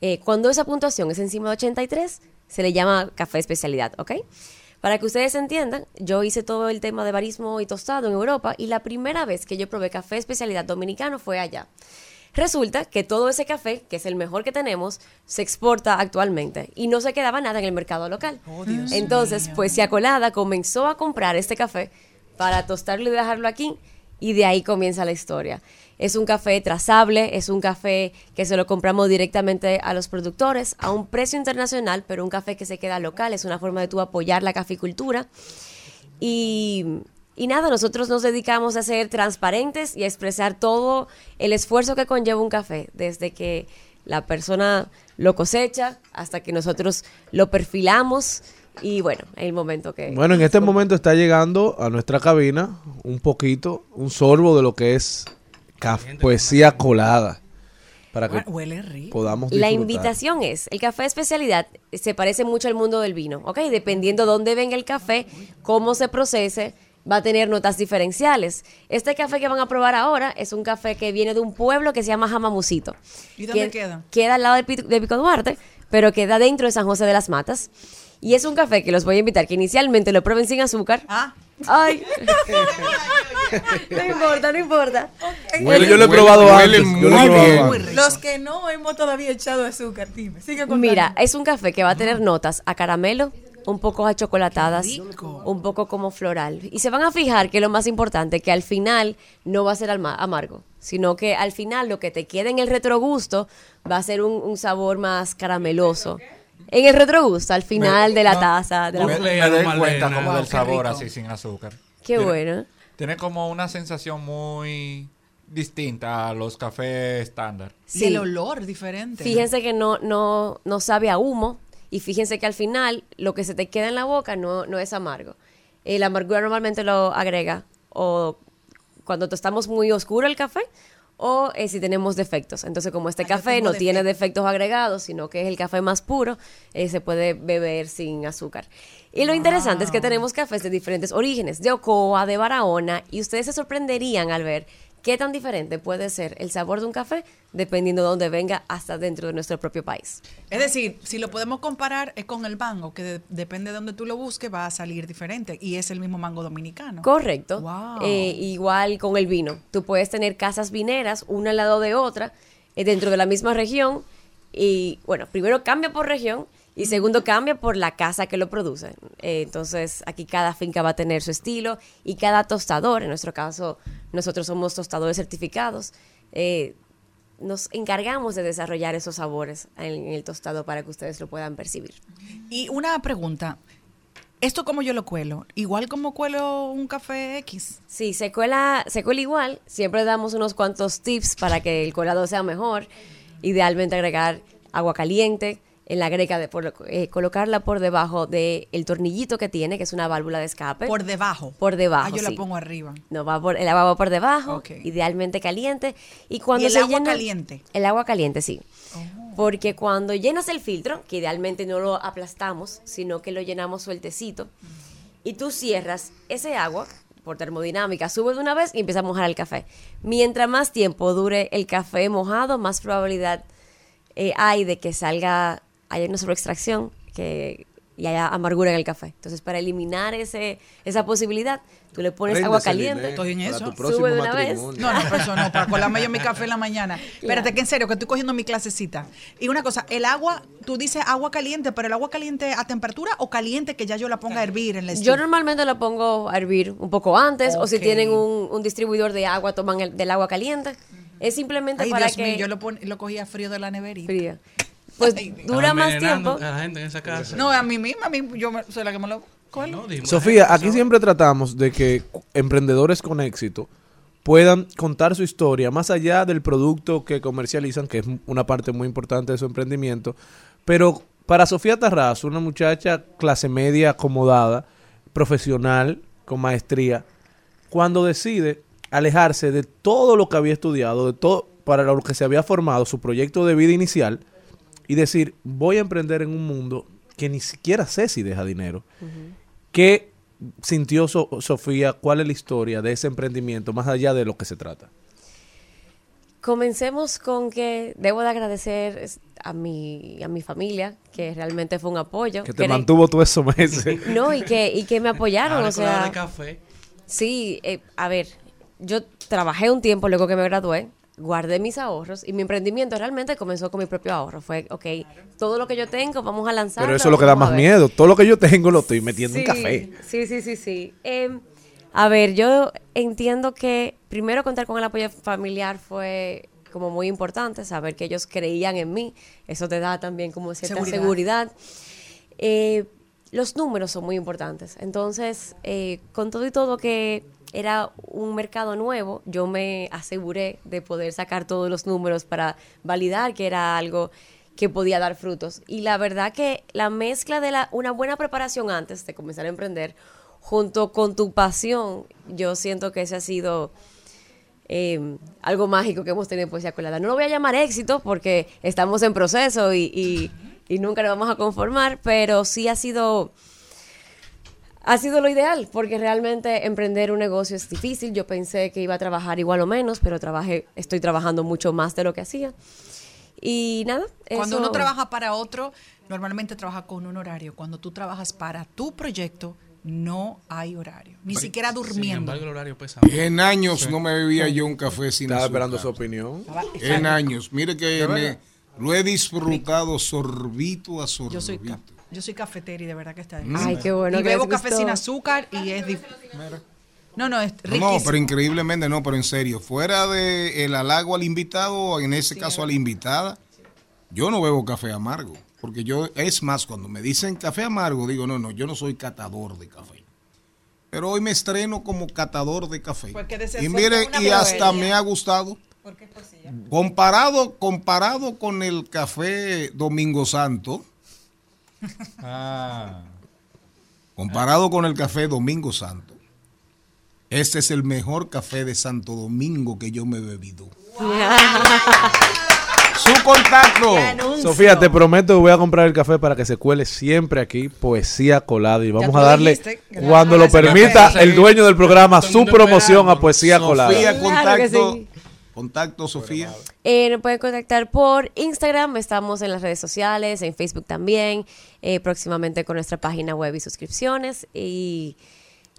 Eh, cuando esa puntuación es encima de 83, se le llama café de especialidad, ¿ok? Para que ustedes entiendan, yo hice todo el tema de barismo y tostado en Europa y la primera vez que yo probé café de especialidad dominicano fue allá. Resulta que todo ese café, que es el mejor que tenemos, se exporta actualmente y no se quedaba nada en el mercado local. Dios Entonces, Poesía Colada comenzó a comprar este café para tostarlo y dejarlo aquí y de ahí comienza la historia. Es un café trazable, es un café que se lo compramos directamente a los productores a un precio internacional, pero un café que se queda local, es una forma de tú apoyar la caficultura. Y, Y nada, nosotros nos dedicamos a ser transparentes y a expresar todo el esfuerzo que conlleva un café, desde que la persona lo cosecha hasta que nosotros lo perfilamos y bueno, en el momento que... Bueno, en este momento está llegando a nuestra cabina un poquito, un sorbo de lo que es caf- poesía colada. Para que Huele rico. podamos La disfrutar. invitación es, el café de especialidad se parece mucho al mundo del vino, ¿ok? Dependiendo dónde venga el café, cómo se procese, va a tener notas diferenciales. Este café que van a probar ahora es un café que viene de un pueblo que se llama Jamamucito. ¿Y dónde que queda? Queda al lado de Pico, de Pico Duarte, pero queda dentro de San José de las Matas. Y es un café que los voy a invitar, que inicialmente lo prueben sin azúcar. Ah. Ay. no importa, no importa. Bueno, yo lo he probado huele antes. yo lo he muy probado antes. Los que no hemos todavía echado azúcar, dime. Sigue contando. Mira, es un café que va a tener notas a caramelo, un poco achocolatadas, un poco como floral. Y se van a fijar que lo más importante, que al final no va a ser alma- amargo, sino que al final lo que te queda en el retrogusto va a ser un, un sabor más carameloso. En el retrogusto, al final de la taza. De la Me, me doy Malena. cuenta como del qué sabor rico. así sin azúcar. Qué Tiene- bueno. Tiene como una sensación muy distinta a los cafés estándar. Y el olor diferente. Fíjense que no, no, no sabe a humo y fíjense que al final lo que se te queda en la boca no, no es amargo. El amargura normalmente lo agrega o cuando tostamos muy oscuro el café o eh, si tenemos defectos. Entonces como este café tengo no tiene defectos agregados, sino que es el café más puro, eh, se puede beber sin azúcar. Y lo interesante es que tenemos cafés de diferentes orígenes, de Ocoa, de Barahona, y ustedes se sorprenderían al ver qué tan diferente puede ser el sabor de un café dependiendo de dónde venga hasta dentro de nuestro propio país. Es decir, si lo podemos comparar es con el mango, que de- depende de donde tú lo busques, va a salir diferente. Y es el mismo mango dominicano. Correcto. Wow. Eh, igual con el vino. Tú puedes tener casas vineras, una al lado de otra, eh, dentro de la misma región. Y bueno, primero cambia por región y segundo cambia por la casa que lo produce. Eh, entonces aquí cada finca va a tener su estilo y cada tostador, en nuestro caso nosotros somos tostadores certificados, eh, nos encargamos de desarrollar esos sabores en el tostado para que ustedes lo puedan percibir. Y una pregunta. ¿Esto cómo yo lo cuelo? ¿Igual como cuelo un café X? Sí, se cuela, se cuela igual. Siempre damos unos cuantos tips para que el colado sea mejor. Idealmente agregar agua caliente en la greca, de, por- eh, colocarla por debajo del tornillito que tiene, que es una válvula de escape. Por debajo. Por debajo. Ah, yo la pongo arriba. No, va por, el agua va por debajo, idealmente caliente. Y cuando ¿Y el se agua llena- caliente? Oh. El agua caliente, sí. Porque cuando llenas el filtro, que idealmente no lo aplastamos, sino que lo llenamos sueltecito, y tú cierras ese agua, por termodinámica, sube de una vez y empieza a mojar el café. Mientras más tiempo dure el café mojado, más probabilidad eh, hay de que salga, haya una sobreextracción que, y haya amargura en el café. Entonces, para eliminar ese, esa posibilidad, tú le pones agua caliente, Linet, Estoy en para eso. tu próximo sube de una vez. No, no, pero eso no, para colarme yo mi café en la mañana. Espérate, que en serio, que estoy cogiendo mi clasecita. Y una cosa, el agua, tú dices agua caliente, pero el agua caliente a temperatura o caliente que ya yo la ponga a hervir en la Yo normalmente lo pongo a hervir un poco antes, o si tienen un, un distribuidor de agua, toman el, del agua caliente. Es simplemente Ay, para Dios que mío, yo lo, pon- lo cogía frío de la neverita. fría. Pues dura más tiempo. a la gente en esa casa. No, a mí misma, a mí, yo me- soy la que me lo cuelo. No, dime, Sofía, aquí eso- siempre tratamos de que emprendedores con éxito puedan contar su historia más allá del producto que comercializan, que es una parte muy importante de su emprendimiento. Pero para Sofía Tarrazo, una muchacha clase media acomodada, profesional, con maestría, cuando decide alejarse de todo lo que había estudiado, de todo para lo que se había formado, su proyecto de vida inicial, y decir, voy a emprender en un mundo que ni siquiera sé si deja dinero. ¿Qué sintió So- Sofía? ¿Cuál es la historia de ese emprendimiento, más allá de lo que se trata? Comencemos con que debo de agradecer a mi, a mi familia, que realmente fue un apoyo. Que te mantuvo todos esos meses. No, y que, y que me apoyaron, Ahora o sea... de café. Sí, eh, a ver, yo trabajé un tiempo luego que me gradué, guardé mis ahorros y mi emprendimiento realmente comenzó con mi propio ahorro. Fue, ok, todo lo que yo tengo, vamos a lanzarlo. Pero eso es lo que da más miedo. Todo lo que yo tengo lo estoy metiendo en café. Sí, sí, sí, sí. Em, a ver, yo entiendo que primero contar con el apoyo familiar fue como muy importante, saber que ellos creían en mí, eso te da también como cierta Seguridad. seguridad. Eh, los números son muy importantes. Entonces, eh, con todo y todo que era un mercado nuevo, yo me aseguré de poder sacar todos los números para validar que era algo que podía dar frutos. Y la verdad que la mezcla de la, una buena preparación antes de comenzar a emprender, junto con tu pasión, yo siento que ese ha sido eh, algo mágico que hemos tenido en Poesía Colada. No lo voy a llamar éxito porque estamos en proceso y, y- y nunca nos vamos a conformar, pero sí ha sido, ha sido lo ideal, porque realmente emprender un negocio es difícil. Yo pensé que iba a trabajar igual o menos, pero trabajé, estoy trabajando mucho más de lo que hacía. Y nada, Cuando eso- uno trabaja para otro, normalmente trabaja con un horario. Cuando tú trabajas para tu proyecto, no hay horario. Ni siquiera Sin durmiendo. embargo, el horario pesa. En años no me bebía yo un café sin Estaba azúcar. esperando su opinión. En años. Mire que me- lo he disfrutado sorbito a sorbito. Yo soy, yo soy cafetera y de verdad que está Mm. Ay, qué bueno Y que bebo les café gustó. sin azúcar y es No, no, es riquísimo. no, pero increíblemente no, pero en serio, fuera de el halago al invitado, en ese caso a la invitada, yo no bebo café amargo, porque yo, es más, cuando me dicen café amargo, digo, no, no, yo no soy catador de café. Pero hoy me estreno como catador de café. Porque de ese Y mire, y hasta me ha gustado. Comparado, comparado con el café Domingo Santo, Ah. comparado con el café Domingo Santo, este es el mejor café de Santo Domingo que yo me he bebido. Su contacto. Sofía, te prometo que voy a comprar el café para que se cuele siempre aquí, Poesía Colada. Y vamos a darle, cuando lo permita, el dueño del programa, su promoción a Poesía Colada. Sofía, contacto. Contacto, Sofía. Eh, nos pueden contactar por Instagram, estamos en las redes sociales, en Facebook también, eh, próximamente con nuestra página web y suscripciones. Y,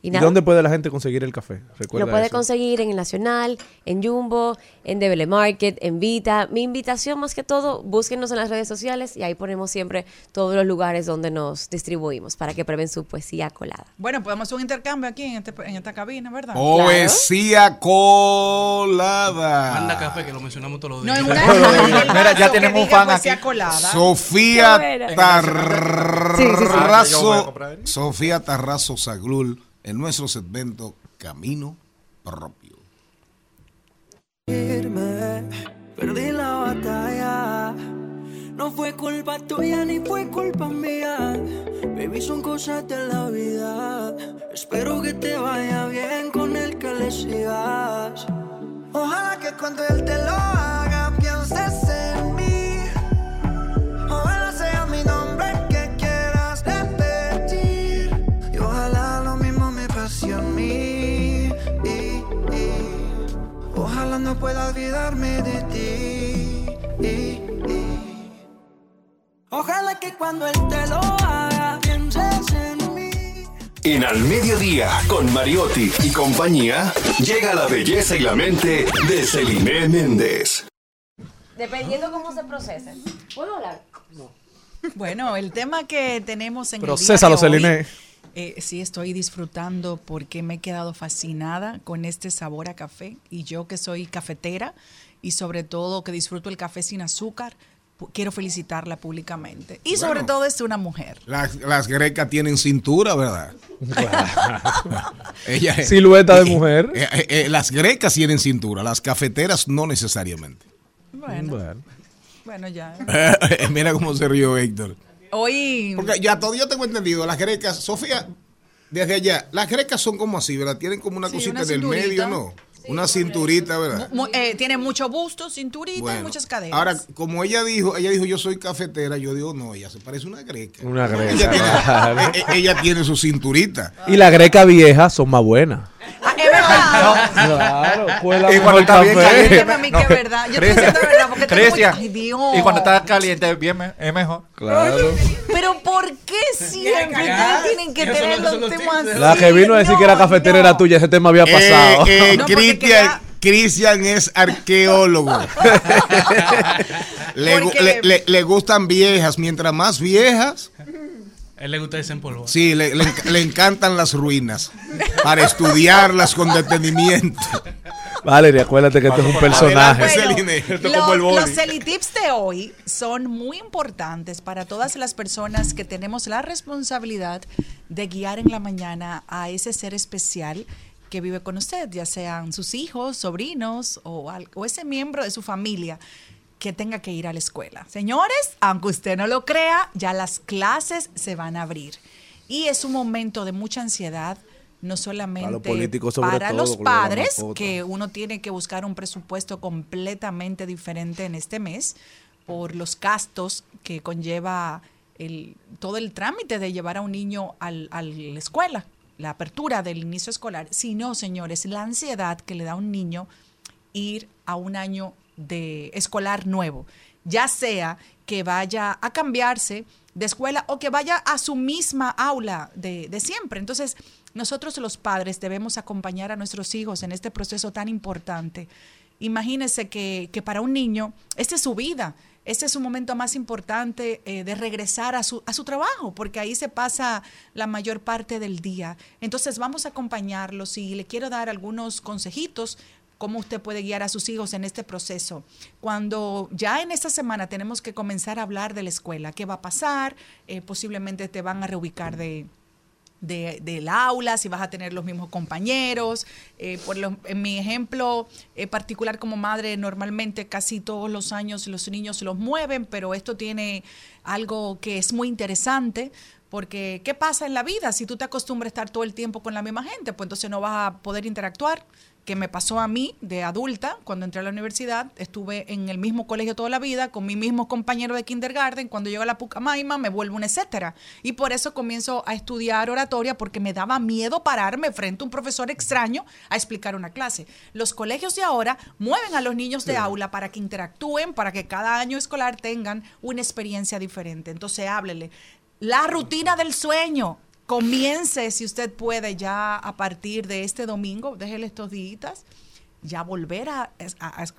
y ¿Y nada, dónde puede la gente conseguir el café? lo puede eso. conseguir en el Nacional, en Jumbo, en Debele Market, en Vita. Mi invitación más que todo, búsquenos en las redes sociales y ahí ponemos siempre todos los lugares donde nos distribuimos para que prueben su poesía colada. Bueno, podemos hacer un intercambio aquí en, este- en esta cabina, ¿verdad? Poesía colada. Manda café, que lo mencionamos todos los No, días. en una Mira, ya tenemos un fan poesía aquí. colada. Sofía. Tarrazo. Yo voy a comprar ahí. Sofía Tarrazo Zaglul en nuestro segmento Camino Propio. irme, perdí la batalla. No fue culpa tuya ni fue culpa mía. Baby, son cosas de la vida. Espero que te vaya bien con el que le sigas. Ojalá que cuando él te lo haga pueda olvidarme de ti. Y- y- Ojalá que cuando él te lo haga pienses en mí. En Al Mediodía, con Mariotti y compañía, llega la belleza y la mente de Celine Méndez. Dependiendo cómo se procese. ¿Puedo hablar? Bueno, el tema que tenemos en Procésalo, el día de hoy, Celine. Eh, sí, estoy disfrutando porque me he quedado fascinada con este sabor a café. Y yo que soy cafetera y sobre todo que disfruto el café sin azúcar, quiero felicitarla públicamente. Y sobre todo es una mujer. Las, las grecas tienen cintura, ¿verdad? Ella- Silueta de mujer. Eh, eh, eh, las grecas tienen cintura, las cafeteras no necesariamente. Bueno, bueno, ya. Mira cómo se rió Héctor. Hoy... Porque ya todo yo tengo entendido, las grecas, Sofía, desde allá, las grecas son como así, ¿verdad? Tienen como una Sí, cosita una en el medio, ¿no? una cinturita, ¿verdad? mu- eh, tiene mucho busto, cinturita y muchas caderas. Ahora, como ella dijo, ella dijo yo soy cafetera, yo digo no, ella se parece una greca. Una greca, Ella tiene, claro. eh, eh, ella tiene su cinturita. Y la greca vieja son más buenas. Ah, es verdad. Claro, cuela Y mejor cuando está bien café. caliente, Dígame a mí que es verdad. Yo estoy diciendo verdad porque tengo Cristian, mucho- Ay, Dios. y cuando está caliente bien me- es mejor. Claro. Pero ¿por qué siempre ustedes tienen que Esos tener son los- los son los temas tips. La que vino a decir que era cafetera era tuya, ese tema había pasado. Eh, eh, No, porque Cristian, quería- Cristian es arqueólogo. le, gu- Porque- le- le- le gustan viejas, mientras más viejas, A él le gusta desempolvar. sí, le, le le encantan las ruinas para estudiarlas con detenimiento. Valeria, acuérdate que esto es un personaje. Bueno, lo- los Celitips de hoy son muy importantes para todas las personas que tenemos la responsabilidad de guiar en la mañana a ese ser especial que vive con usted, ya sean sus hijos, sobrinos o, o ese miembro de su familia que tenga que ir a la escuela. Señores, aunque usted no lo crea, ya las clases se van a abrir. Y es un momento de mucha ansiedad, no solamente políticos para todo, los padres, que uno tiene que buscar un presupuesto completamente diferente en este mes por los gastos que conlleva el, todo el trámite de llevar a un niño al- a la escuela, la apertura del inicio escolar, sino, señores, la ansiedad que le da a un niño ir a un año de escolar nuevo, ya sea que vaya a cambiarse de escuela o que vaya a su misma aula de, de siempre. Entonces, nosotros los padres debemos acompañar a nuestros hijos en este proceso tan importante. Imagínense que, que para un niño, esta es su vida. Este es su momento más importante eh, de regresar a su, a su trabajo, porque ahí se pasa la mayor parte del día. Entonces vamos a acompañarlos y le quiero dar algunos consejitos cómo usted puede guiar a sus hijos en este proceso. Cuando ya en esta semana tenemos que comenzar a hablar de la escuela, qué va a pasar, Eh, posiblemente te van a reubicar de, de- del aula, si vas a tener los mismos compañeros. Eh, por lo- en mi ejemplo eh, particular como madre, normalmente casi todos los años los niños los mueven, pero esto tiene algo que es muy interesante. Porque, ¿qué pasa en la vida? Si tú te acostumbras a estar todo el tiempo con la misma gente, pues entonces no vas a poder interactuar. Que me pasó a mí de adulta, cuando entré a la universidad, estuve en el mismo colegio toda la vida, con mis mismos compañeros de kindergarten. Cuando llego a la Pucamaima, me vuelvo un etcétera. Y por eso comienzo a estudiar oratoria, porque me daba miedo pararme frente a un profesor extraño a explicar una clase. Los colegios de ahora mueven a los niños de aula para que interactúen, para que cada año escolar tengan una experiencia diferente. Entonces, háblele. La rutina del sueño. Comience, si usted puede, ya a partir de este domingo, déjele estos días, ya volver a,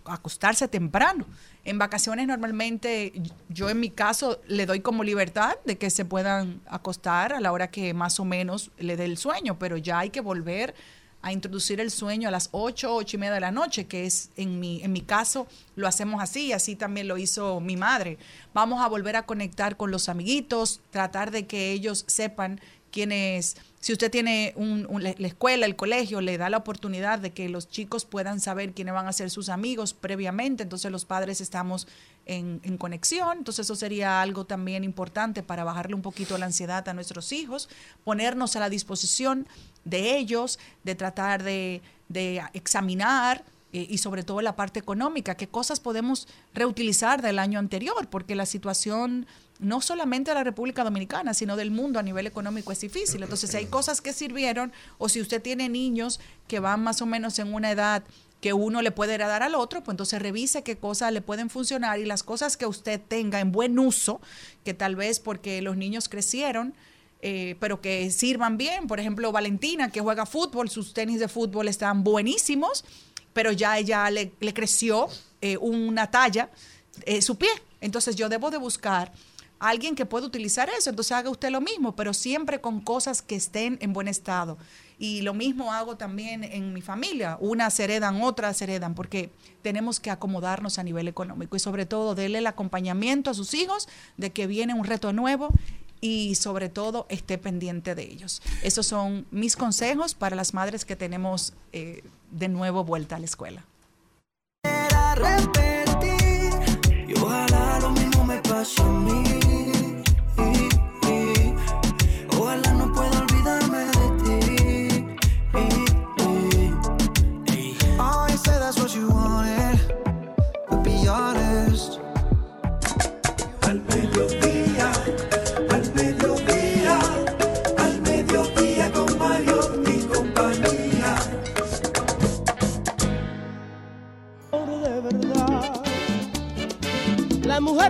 acostarse temprano. En vacaciones normalmente yo en mi caso le doy como libertad de que se puedan acostar a la hora que más o menos le dé el sueño, pero ya hay que volver a introducir el sueño a las 8, 8 y media de la noche, que es en mi, en mi caso lo hacemos así, así también lo hizo mi madre. Vamos a volver a conectar con los amiguitos, tratar de que ellos sepan quiénes, si usted tiene un- un- la la escuela, el colegio, le da la oportunidad de que los chicos puedan saber quiénes van a ser sus amigos previamente, entonces los padres estamos en, conexión, entonces eso sería algo también importante para bajarle un poquito la ansiedad a nuestros hijos, ponernos a la disposición de ellos, de tratar de, de examinar eh, y sobre todo la parte económica, qué cosas podemos reutilizar del año anterior, porque la situación no solamente de la República Dominicana, sino del mundo a nivel económico es difícil. Entonces, si hay cosas que sirvieron, o si usted tiene niños que van más o menos en una edad que uno le puede heredar al otro, pues entonces revise qué cosas le pueden funcionar y las cosas que usted tenga en buen uso, que tal vez porque los niños crecieron, eh, pero que sirvan bien. Por ejemplo, Valentina, que juega fútbol, sus tenis de fútbol están buenísimos, pero ya ella le, le creció eh, una talla, eh, su pie. Entonces yo debo de buscar alguien que pueda utilizar eso. Entonces haga usted lo mismo, pero siempre con cosas que estén en buen estado. Y lo mismo hago también en mi familia. Unas heredan, otras heredan, porque tenemos que acomodarnos a nivel económico y sobre todo darle el acompañamiento a sus hijos de que viene un reto nuevo y sobre todo esté pendiente de ellos. Esos son mis consejos para las madres que tenemos eh, de nuevo vuelta a la escuela. ojalá lo mismo me pase a mí.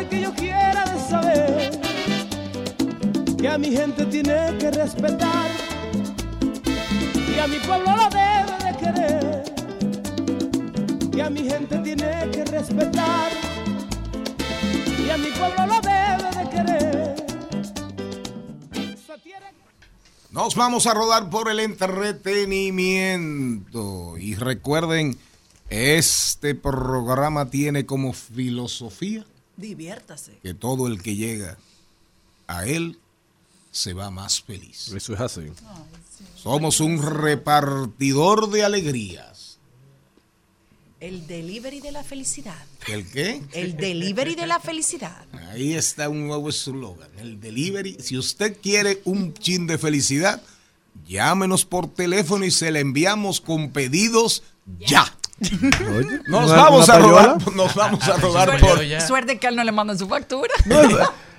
Que yo quiera de saber que a mi gente tiene que respetar y a mi pueblo lo debe de querer. Que a mi gente tiene que respetar y a mi pueblo lo debe de querer. Nos vamos a rodar por el entretenimiento. Y recuerden Este programa tiene como filosofía Diviértase. que todo el que llega a él se va más feliz. Eso es así. Somos un repartidor de alegrías. El delivery de la felicidad. ¿El qué? El delivery de la felicidad. Ahí está un nuevo eslogan. El delivery. Si usted quiere un chin de felicidad, llámenos por teléfono y se le enviamos con pedidos ya. Nos ¿Una- vamos a rodar, payola? nos vamos a rodar Suerte, por, suerte que a él no le mandan su factura.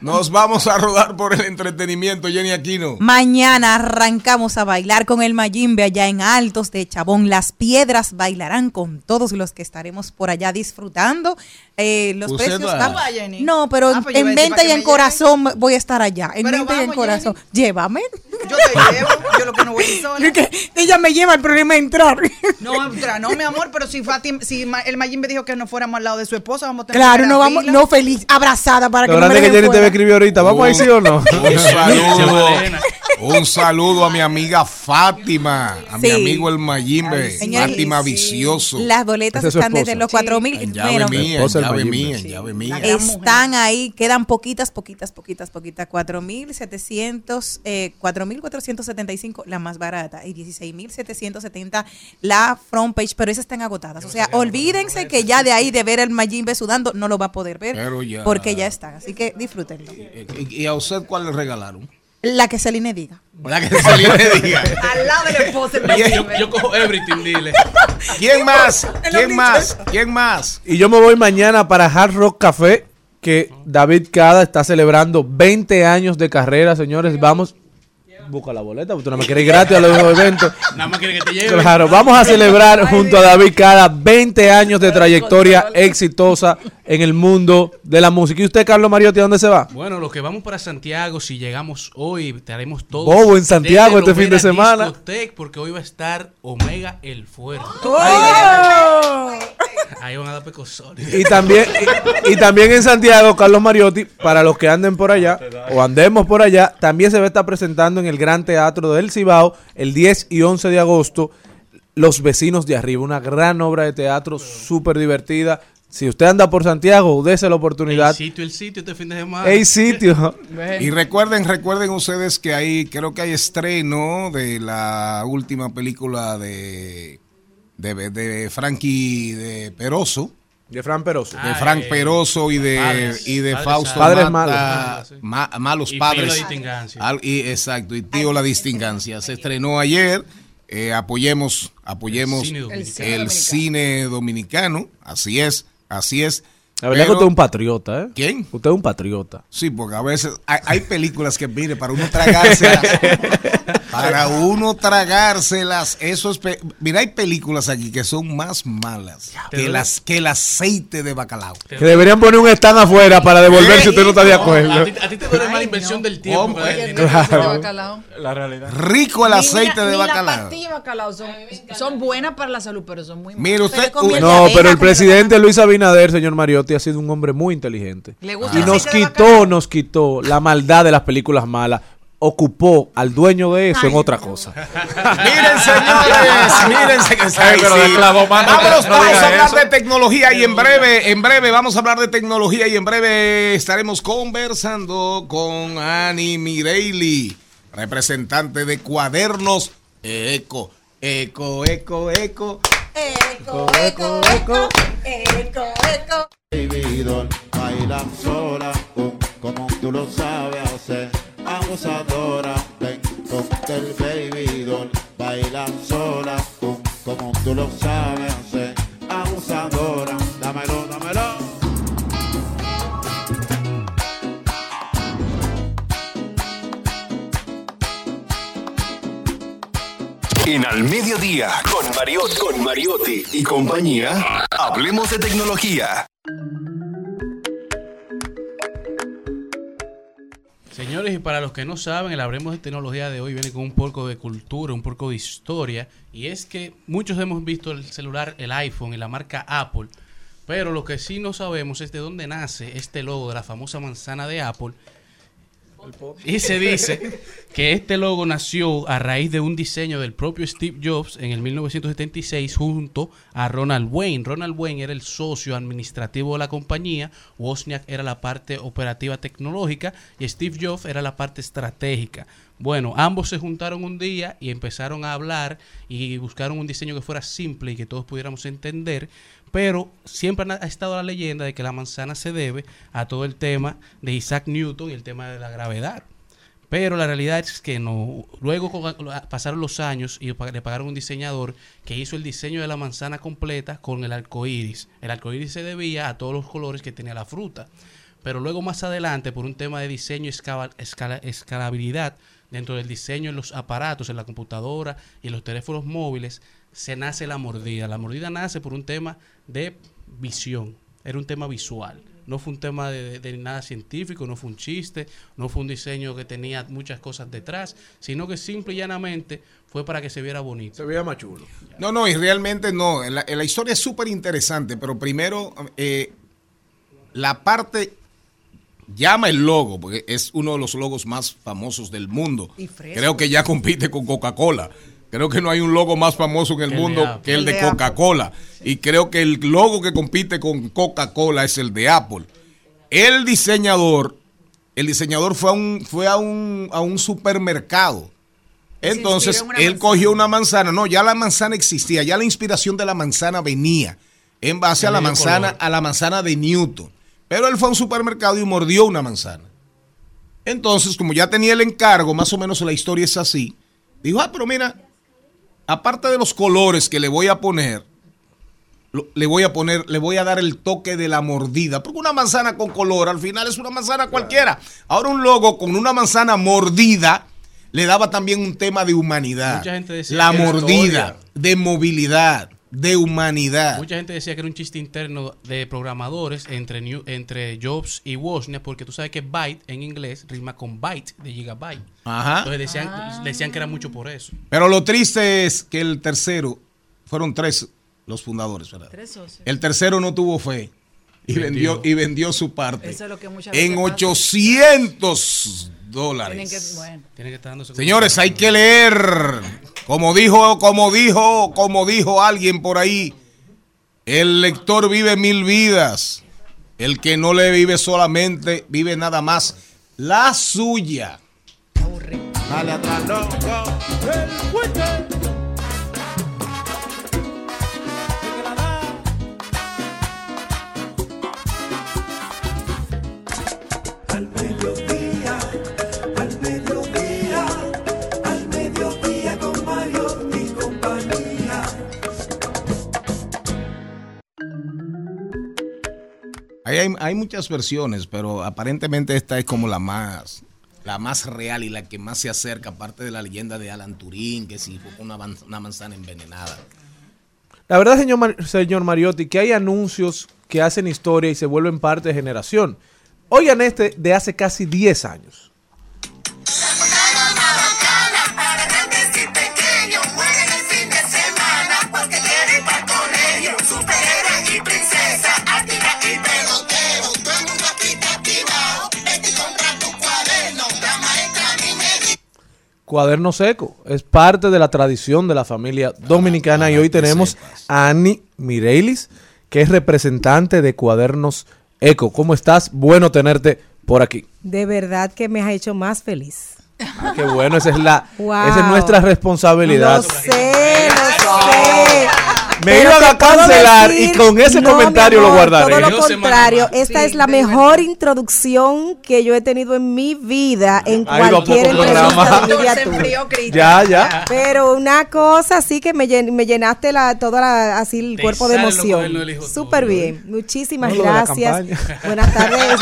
Nos vamos a rodar por el entretenimiento, Jenny Aquino. Mañana arrancamos a bailar con el Mayimbe allá en Altos de Chabón. Las piedras bailarán con todos los que estaremos por allá disfrutando. Eh, los ¿Usted precios va? están- ¿Tú vas, Jenny? No, pero Ah, pues en venta y en corazón voy a estar allá. En Pero venta y en corazón. Llévame. Yo te llevo, yo lo que no voy a ir sola. Que Ella me lleva, el problema es entrar. No, entra, no, mi amor, pero si, Fati, si el Mayimbe dijo que no fuéramos al lado de su esposa, vamos a tener Claro, que no vamos, no feliz, abrazada para que no me grande que dejen Jenny te fuera. Va a escribir ahorita. ¿Vamos ahí sí o no? Un saludo, un saludo a mi amiga Fátima, a mi amigo el Mayimbe, Fátima sí. Vicioso. Las boletas es están desde los cuatro mil. En llave bueno, mía, en llave Mayimbe. mía, en llave mía. Están ahí, quedan poquitas, poquitas, poquitas, poquitas. 4.700, eh, 4.475 la más barata y 16.770 la front page, pero esas están agotadas. O sea, olvídense que ya de ahí de ver el Majimbe sudando no lo va a poder ver Pero ya. porque ya están. Así que disfrútenlo. ¿Y y a usted cuál le regalaron? La que Celine diga. La que se le diga. Al lado de la esposa del Yo, Mayimbe. yo cojo everything, dile. ¿Quién más? ¿Quién más? ¿Quién más? Y yo me voy mañana para Hard Rock Café, que David Cada está celebrando 20 años de carrera, señores. Vamos. Busca la boleta, porque tú no me quieres ir gratis a los eventos. Nada más quiere que te lleve. Claro, vamos a celebrar junto a David Cada 20 años de trayectoria exitosa en el mundo de la música. ¿Y usted, Carlos Mariotti, a dónde se va? Bueno, los que vamos para Santiago, si llegamos hoy, estaremos todos. Bobo en Santiago este fin de semana. Discotec, porque hoy va a estar Omega el Fuerte. Ahí van a dar pecosones. Y también, y, y también en Santiago, Carlos Mariotti, para los que anden por allá o andemos por allá, también se va a estar presentando en el Gran Teatro del Cibao el 10 y 11 de agosto. Los vecinos de arriba, una gran obra de teatro súper divertida. Si usted anda por Santiago, dése la oportunidad. El sitio, el sitio este fin de semana. Hay sitio. Y recuerden, recuerden ustedes que hay, creo que hay estreno de la última película de, de, de Frankie de Peroso. De Fran Peroso. De Frank Peroso y de, Padres, y de padres Fausto Padres Mata, malos. ma- malos Y Tío padres. La Distingancia. Al- y, exacto, y tío la distingancia. Se estrenó ayer. Eh, apoyemos, apoyemos El cine el, dominicano. cine dominicano. Así es, así es. La verdad que Pero- usted es un patriota, ¿eh? ¿Quién? Usted es un patriota. Sí, porque a veces hay, hay películas que, mire, para uno tragárselas, para uno tragárselas, eso es... Mira, hay películas aquí que son más malas que, las, que el aceite de bacalao. Que deberían poner un stand afuera para devolver si usted no está de A acuerdo. ti, a ti te duele más la inversión del tiempo. ¿Cómo? que el de. La realidad. Rico el aceite de ni Las bacalao. pastillas de bacalao son, son buenas para la salud, pero son muy malas. Mire usted, Pero convierte- No, pero el presidente Luis Abinader, señor Mariotti, ha sido un hombre muy inteligente. ¿Le gusta Y nos quitó, nos quitó la maldad de las películas malas. Ocupó al dueño de eso en otra cosa. Miren, señores, mírense que está Ay, ahí, pero sí. mano, Vámonos, no vamos a hablar eso. de tecnología y en breve, en breve vamos a hablar de tecnología y en breve estaremos conversando con Annie Mireili, representante de Cuadernos Eco. Eco, eco, eco. Eco, eco, eco, eco, eco. Bailan sola, uh, como tú lo sabes hacer. Abusadora, ven, ponte el baby doll, bailan sola, uh, como tú lo sabes hacer. Abusadora, dámelo, dámelo. En Al Mediodía, con, Mariot, con Mariotti y compañía, hablemos de tecnología. Señores, y para los que no saben, el Hablemos de Tecnología de hoy viene con un poco de cultura, un poco de historia. Y es que muchos hemos visto el celular, el iPhone y la marca Apple. Pero lo que sí no sabemos es de dónde nace este logo de la famosa manzana de Apple. Y se dice que este logo nació a raíz de un diseño del propio Steve Jobs en el 1976 junto a Ronald Wayne. Ronald Wayne era el socio administrativo de la compañía, Wozniak era la parte operativa tecnológica y Steve Jobs era la parte estratégica. Bueno, ambos se juntaron un día y empezaron a hablar y buscaron un diseño que fuera simple y que todos pudiéramos entender, pero siempre ha estado la leyenda de que la manzana se debe a todo el tema de Isaac Newton y el tema de la gravedad. Pero la realidad es que no. Luego pasaron los años y le pagaron un diseñador que hizo el diseño de la manzana completa con el arco iris. El arco iris se debía a todos los colores que tenía la fruta. Pero luego más adelante, por un tema de diseño y escala- escalabilidad dentro del diseño en los aparatos, en la computadora y en los teléfonos móviles, se nace la mordida. La mordida nace por un tema de visión. Era un tema visual. No fue un tema de, nada científico, no fue un chiste, no fue un diseño que tenía muchas cosas detrás, sino que simple y llanamente fue para que se viera bonito. Se veía más chulo. No, no, y realmente no. La, la historia es súper interesante, pero primero, eh, la parte llama el logo, porque es uno de los logos más famosos del mundo. Creo que ya compite con Coca-Cola. Creo que no hay un logo más famoso en el Que el de mundo que el El de. Coca-Cola. Y creo que el logo que compite con Coca-Cola es el de Apple. El diseñador, el diseñador fue a un, fue a un, a un supermercado. Entonces, él manzana. cogió una manzana. No, ya la manzana existía, ya la inspiración de la manzana venía en base a la manzana, a la manzana de Newton. Pero él fue a un supermercado y mordió una manzana. Entonces, como ya tenía el encargo, más o menos la historia es así, dijo, ah, pero mira, aparte de los colores que le voy a poner, le voy a poner, le voy a dar el toque de la mordida, porque una manzana con color al final es una manzana cualquiera. Ahora un logo con una manzana mordida le daba también un tema de humanidad, Mucha gente decía la mordida, historia. de movilidad, de humanidad. Mucha gente decía que era un chiste interno de programadores entre, New- entre Jobs y Wozniak, porque tú sabes que byte en inglés rima con byte de gigabyte. Ajá. Entonces decían, decían que era mucho por eso. Pero lo triste es que el tercero, fueron tres los fundadores, ¿verdad? Tres socios. El tercero no tuvo fe y vendió, y vendió su parte Eso es lo que muchas en veces pasa. 800 Tienen dólares. que, bueno. Tiene que estar dándose Señores, hay que leer. Como dijo, como dijo, como dijo alguien por ahí, el lector vive mil vidas. El que no le vive solamente, vive nada más la suya. Dale atrás, hay, muchas versiones, pero aparentemente esta es como la más, la más real y la que más se acerca, aparte de la leyenda de Alan Turín, que si fue una, man- una manzana envenenada. La verdad, señor, señor Mariotti, que hay anuncios que hacen historia y se vuelven parte de generación. Oigan este de hace casi 10 años. Cuaderno seco. Es parte de la tradición de la familia dominicana. y hoy tenemos a Annie Mireilis, que es representante de Cuadernos Eco. ¿Cómo estás? Bueno tenerte por aquí. De verdad que me has hecho más feliz. Ah, qué bueno, esa es la, Wow. esa es nuestra responsabilidad. Lo sé, lo sé. Me Pero iban a cancelar decir- y con ese No, comentario mi lo amor, guardaré. Todo lo contrario, esta es la mejor introducción que yo he tenido en mi vida en Ahí va cualquier programa. Ya, ya. Pero una cosa así que me, llen- me llenaste la, toda la, así el Te cuerpo de emoción. Súper bien. Muchísimas No, de la gracias. Buenas tardes.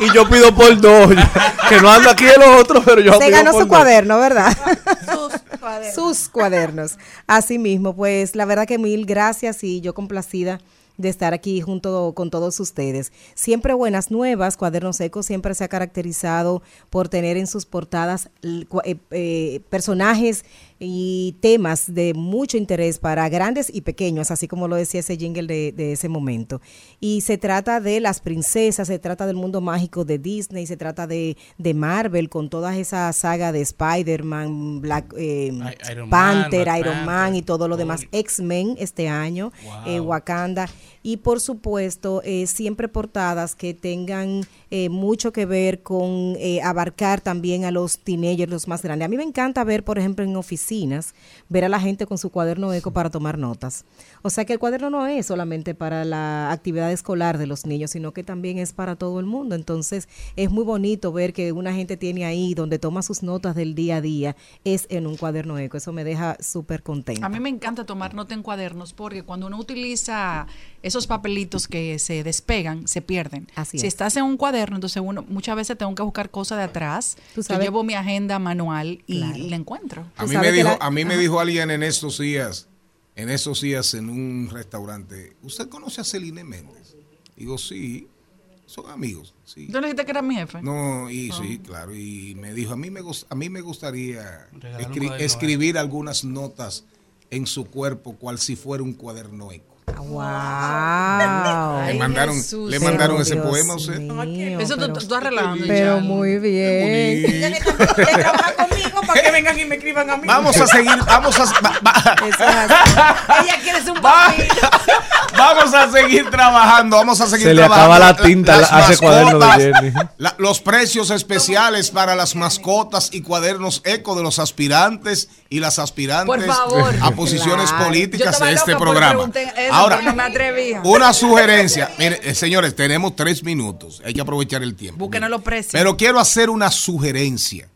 Y yo pido por dos. que no ando aquí de los otros, pero yo Se pido ganó por su dos. cuaderno, ¿verdad? Sus cuadernos. Así mismo, pues la verdad que mil gracias y yo complacida de estar aquí junto con todos ustedes. Siempre buenas nuevas, Cuadernos Secos siempre se ha caracterizado por tener en sus portadas eh, eh, personajes y temas de mucho interés para grandes y pequeños, así como lo decía ese jingle de, de ese momento. Y se trata de las princesas, se trata del mundo mágico de Disney, se trata de, de Marvel con toda esa saga de Spider-Man, Black eh, Iron Man, Panther, Black Iron Man y todo lo demás, X-Men este año, eh, Wakanda. Y por supuesto, eh, siempre portadas que tengan eh, mucho que ver con eh, abarcar también a los teenagers, los más grandes. A mí me encanta ver, por ejemplo, en oficinas, ver a la gente con su cuaderno eco para tomar notas. O sea que el cuaderno no es solamente para la actividad escolar de los niños, sino que también es para todo el mundo. Entonces, es muy bonito ver que una gente tiene ahí donde toma sus notas del día a día, es en un cuaderno eco. Eso me deja súper contenta. A mí me encanta tomar nota en cuadernos porque cuando uno utiliza esos papelitos que se despegan, se pierden. Así si es. estás en un cuaderno, entonces uno muchas veces tengo que buscar cosas de atrás. Tú Yo llevo mi agenda manual y Claro. la encuentro. A mí, me dijo, a mí me dijo alguien en estos días, en estos días en un restaurante, ¿usted conoce a Celine Méndez? Digo, sí, son amigos. Sí. ¿Tú no dijiste que era mi jefe? No, y Ah. sí, claro, y me dijo, a mí me, a mí me gustaría escri- cuaderno escribir algunas notas en su cuerpo, cual si fuera un cuaderno eco. Wow. Le mandaron, le mandaron ese poema a usted. Eso tú, tú estás relajando. Pero ya. muy bien. Para que vengan y me escriban a mí. Vamos a seguir, vamos a, va- va- Ella quiere ser un vamos a seguir trabajando, vamos a seguir Se le trabajando. acaba la tinta Las ese cuaderno de Jenny. la- los precios especiales para las mascotas y cuadernos eco de los aspirantes y las aspirantes a posiciones Claro. Políticas de este programa. eso, Ahora, me una sugerencia. Mire, eh, señores, tenemos tres minutos. Hay que aprovechar el tiempo. Búsquenos los precios. Pero quiero hacer una sugerencia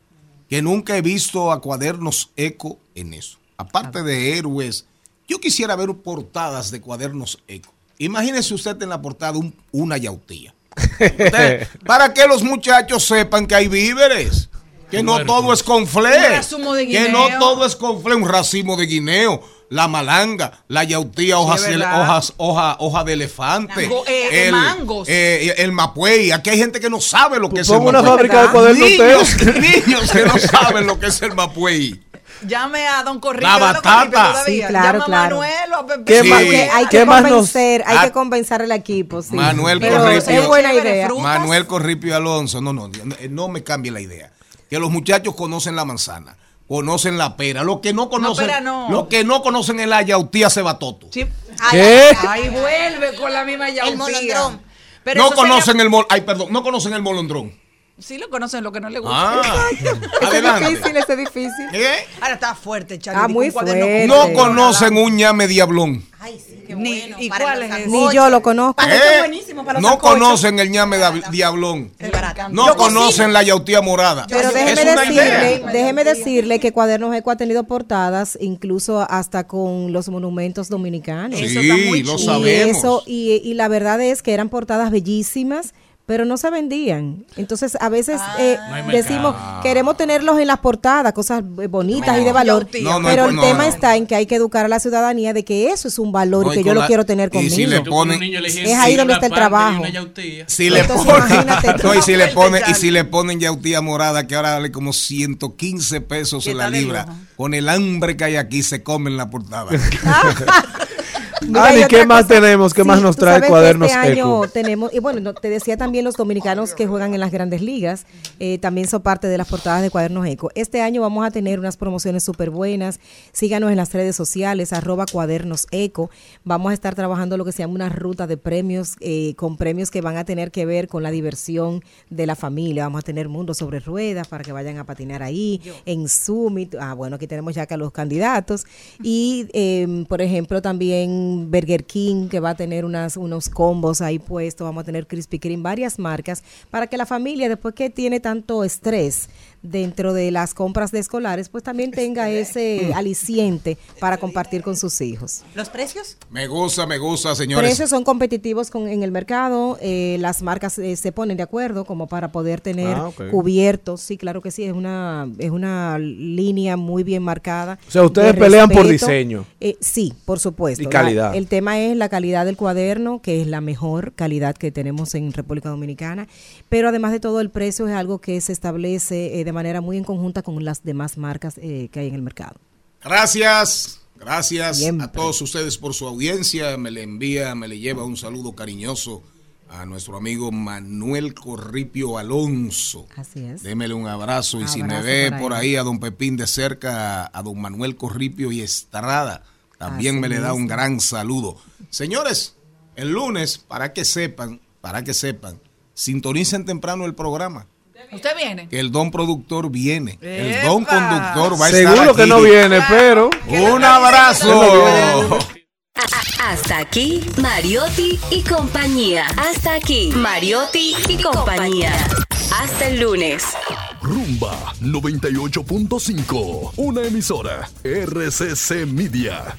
que nunca he visto a cuadernos eco en eso. Aparte de héroes, yo quisiera ver portadas de cuadernos eco. Imagínese usted en la portada un- una yautía. Usted, para que los muchachos sepan que hay víveres. Que no todo es con Un fle. racimo de Que no todo es con fle. Un racimo de guineo. La malanga, la yautía, verdad. hojas, hoja, hoja de elefante. Eh, mangos. eh, el mapuey. Aquí hay gente que no sabe lo que es el Ponga una mapuey. fábrica de cuadernos Niños, niños que no saben lo que es el mapuey. Llame a Don Corripio. La batata. todavía. Sí, claro, Llama a claro. Manuel o a Pepe. ¿Qué Sí, más- hay qué que nos- convencer, hay Ah. que convencer al equipo. sí. Manuel Pero Corripio. Es buena idea. Manuel Corripio Alonso. No, no, no me cambie la idea. Que los muchachos conocen la manzana, conocen la pera. Lo que no conocen, pera no. lo que no conocen es la yautía cebatoto. Sí. ¿Qué? Ahí vuelve con la misma yautía. El molondrón. Pero no sería- conocen el mol, ay, perdón, no conocen el molondrón. Sí lo conocen, lo que no le gusta. Ah, Ese es adelante. difícil, es difícil. ¿Eh? Ahora está fuerte, Charlie. Ah, muy fuerte. No conocen un ñame diablón. Ay, sí, qué Ni- bueno. ¿y para cuál es ese? Ni yo lo conozco. ¿Eh? es buenísimo para los No conocen el ñame diablón. No Yo conocen cocino. la yautía morada. Pero déjeme decirle, déjeme decirle que Cuadernos Eco ha tenido portadas incluso hasta con los monumentos dominicanos. Eso está muy Sí, lo y sabemos. eso y, y la verdad es que eran portadas bellísimas pero no se vendían. Entonces a veces eh, No hay decimos mercado. queremos tenerlos en las portadas cosas eh, bonitas y de valor. No, no, pero el no, tema no. está en que hay que educar a la ciudadanía de que eso es un valor No, y que yo lo quiero tener y conmigo. si le ponen- Es ahí donde está el trabajo. Si le Entonces, ponen, y si le ponen, y si le ponen yautía morada, que ahora vale como 115 pesos ¿Qué en la libra, con el hambre que hay aquí, se comen la portada. Mira, Ani, ¿qué más cosa- tenemos? ¿Qué más nos trae que Cuadernos Este año Eco? tenemos, y bueno, no, te decía también los dominicanos que juegan en las grandes ligas, eh, también son parte de las portadas de Cuadernos Eco. Este año vamos a tener unas promociones súper buenas. Síganos en las redes sociales, arroba Cuadernos Eco. Vamos a estar trabajando lo que se llama una ruta de premios, eh, con premios que van a tener que ver con la diversión de la familia. Vamos a tener Mundo sobre Ruedas para que vayan a patinar ahí, en Summit. Ah, bueno, aquí tenemos ya acá los candidatos. Y, eh, por ejemplo, también Burger King, que va a tener unas, unos combos ahí puestos. Vamos a tener Krispy Kreme, varias marcas, para que la familia, después que tiene tanto estrés dentro de las compras de escolares, pues también tenga ese aliciente para compartir con sus hijos. ¿Los precios? Me gusta, me gusta, señores. Precios son competitivos con, en el mercado, eh, las marcas eh, se ponen de acuerdo como para poder tener Ah, cubiertos. Sí, claro que sí, es una es una línea muy bien marcada. O sea, ustedes de pelean por diseño. Eh, sí, por supuesto. Y calidad. El tema es la calidad del cuaderno, que es la mejor calidad que tenemos en República Dominicana, pero además de todo el precio es algo que se establece eh, de manera muy en conjunta con las demás marcas eh, que hay en el mercado. Gracias, gracias Siempre. a todos ustedes por su audiencia. Me le envía, me le lleva un saludo cariñoso a nuestro amigo Manuel Corripio Alonso. Así es. Démele un abrazo y si me ve por por ahí. a don Pepín de cerca, a don Manuel Corripio y Estrada, también Así me le da un gran saludo. Señores, el lunes, para que sepan, para que sepan, sintonicen temprano el programa. ¿Usted viene? Que el don productor viene. El don conductor va a estar Seguro que no viene, pero. Un abrazo. Hasta aquí, Mariotti y compañía. Hasta aquí, Mariotti y compañía. Hasta el lunes. Rumba 98.5, una emisora RCC Media.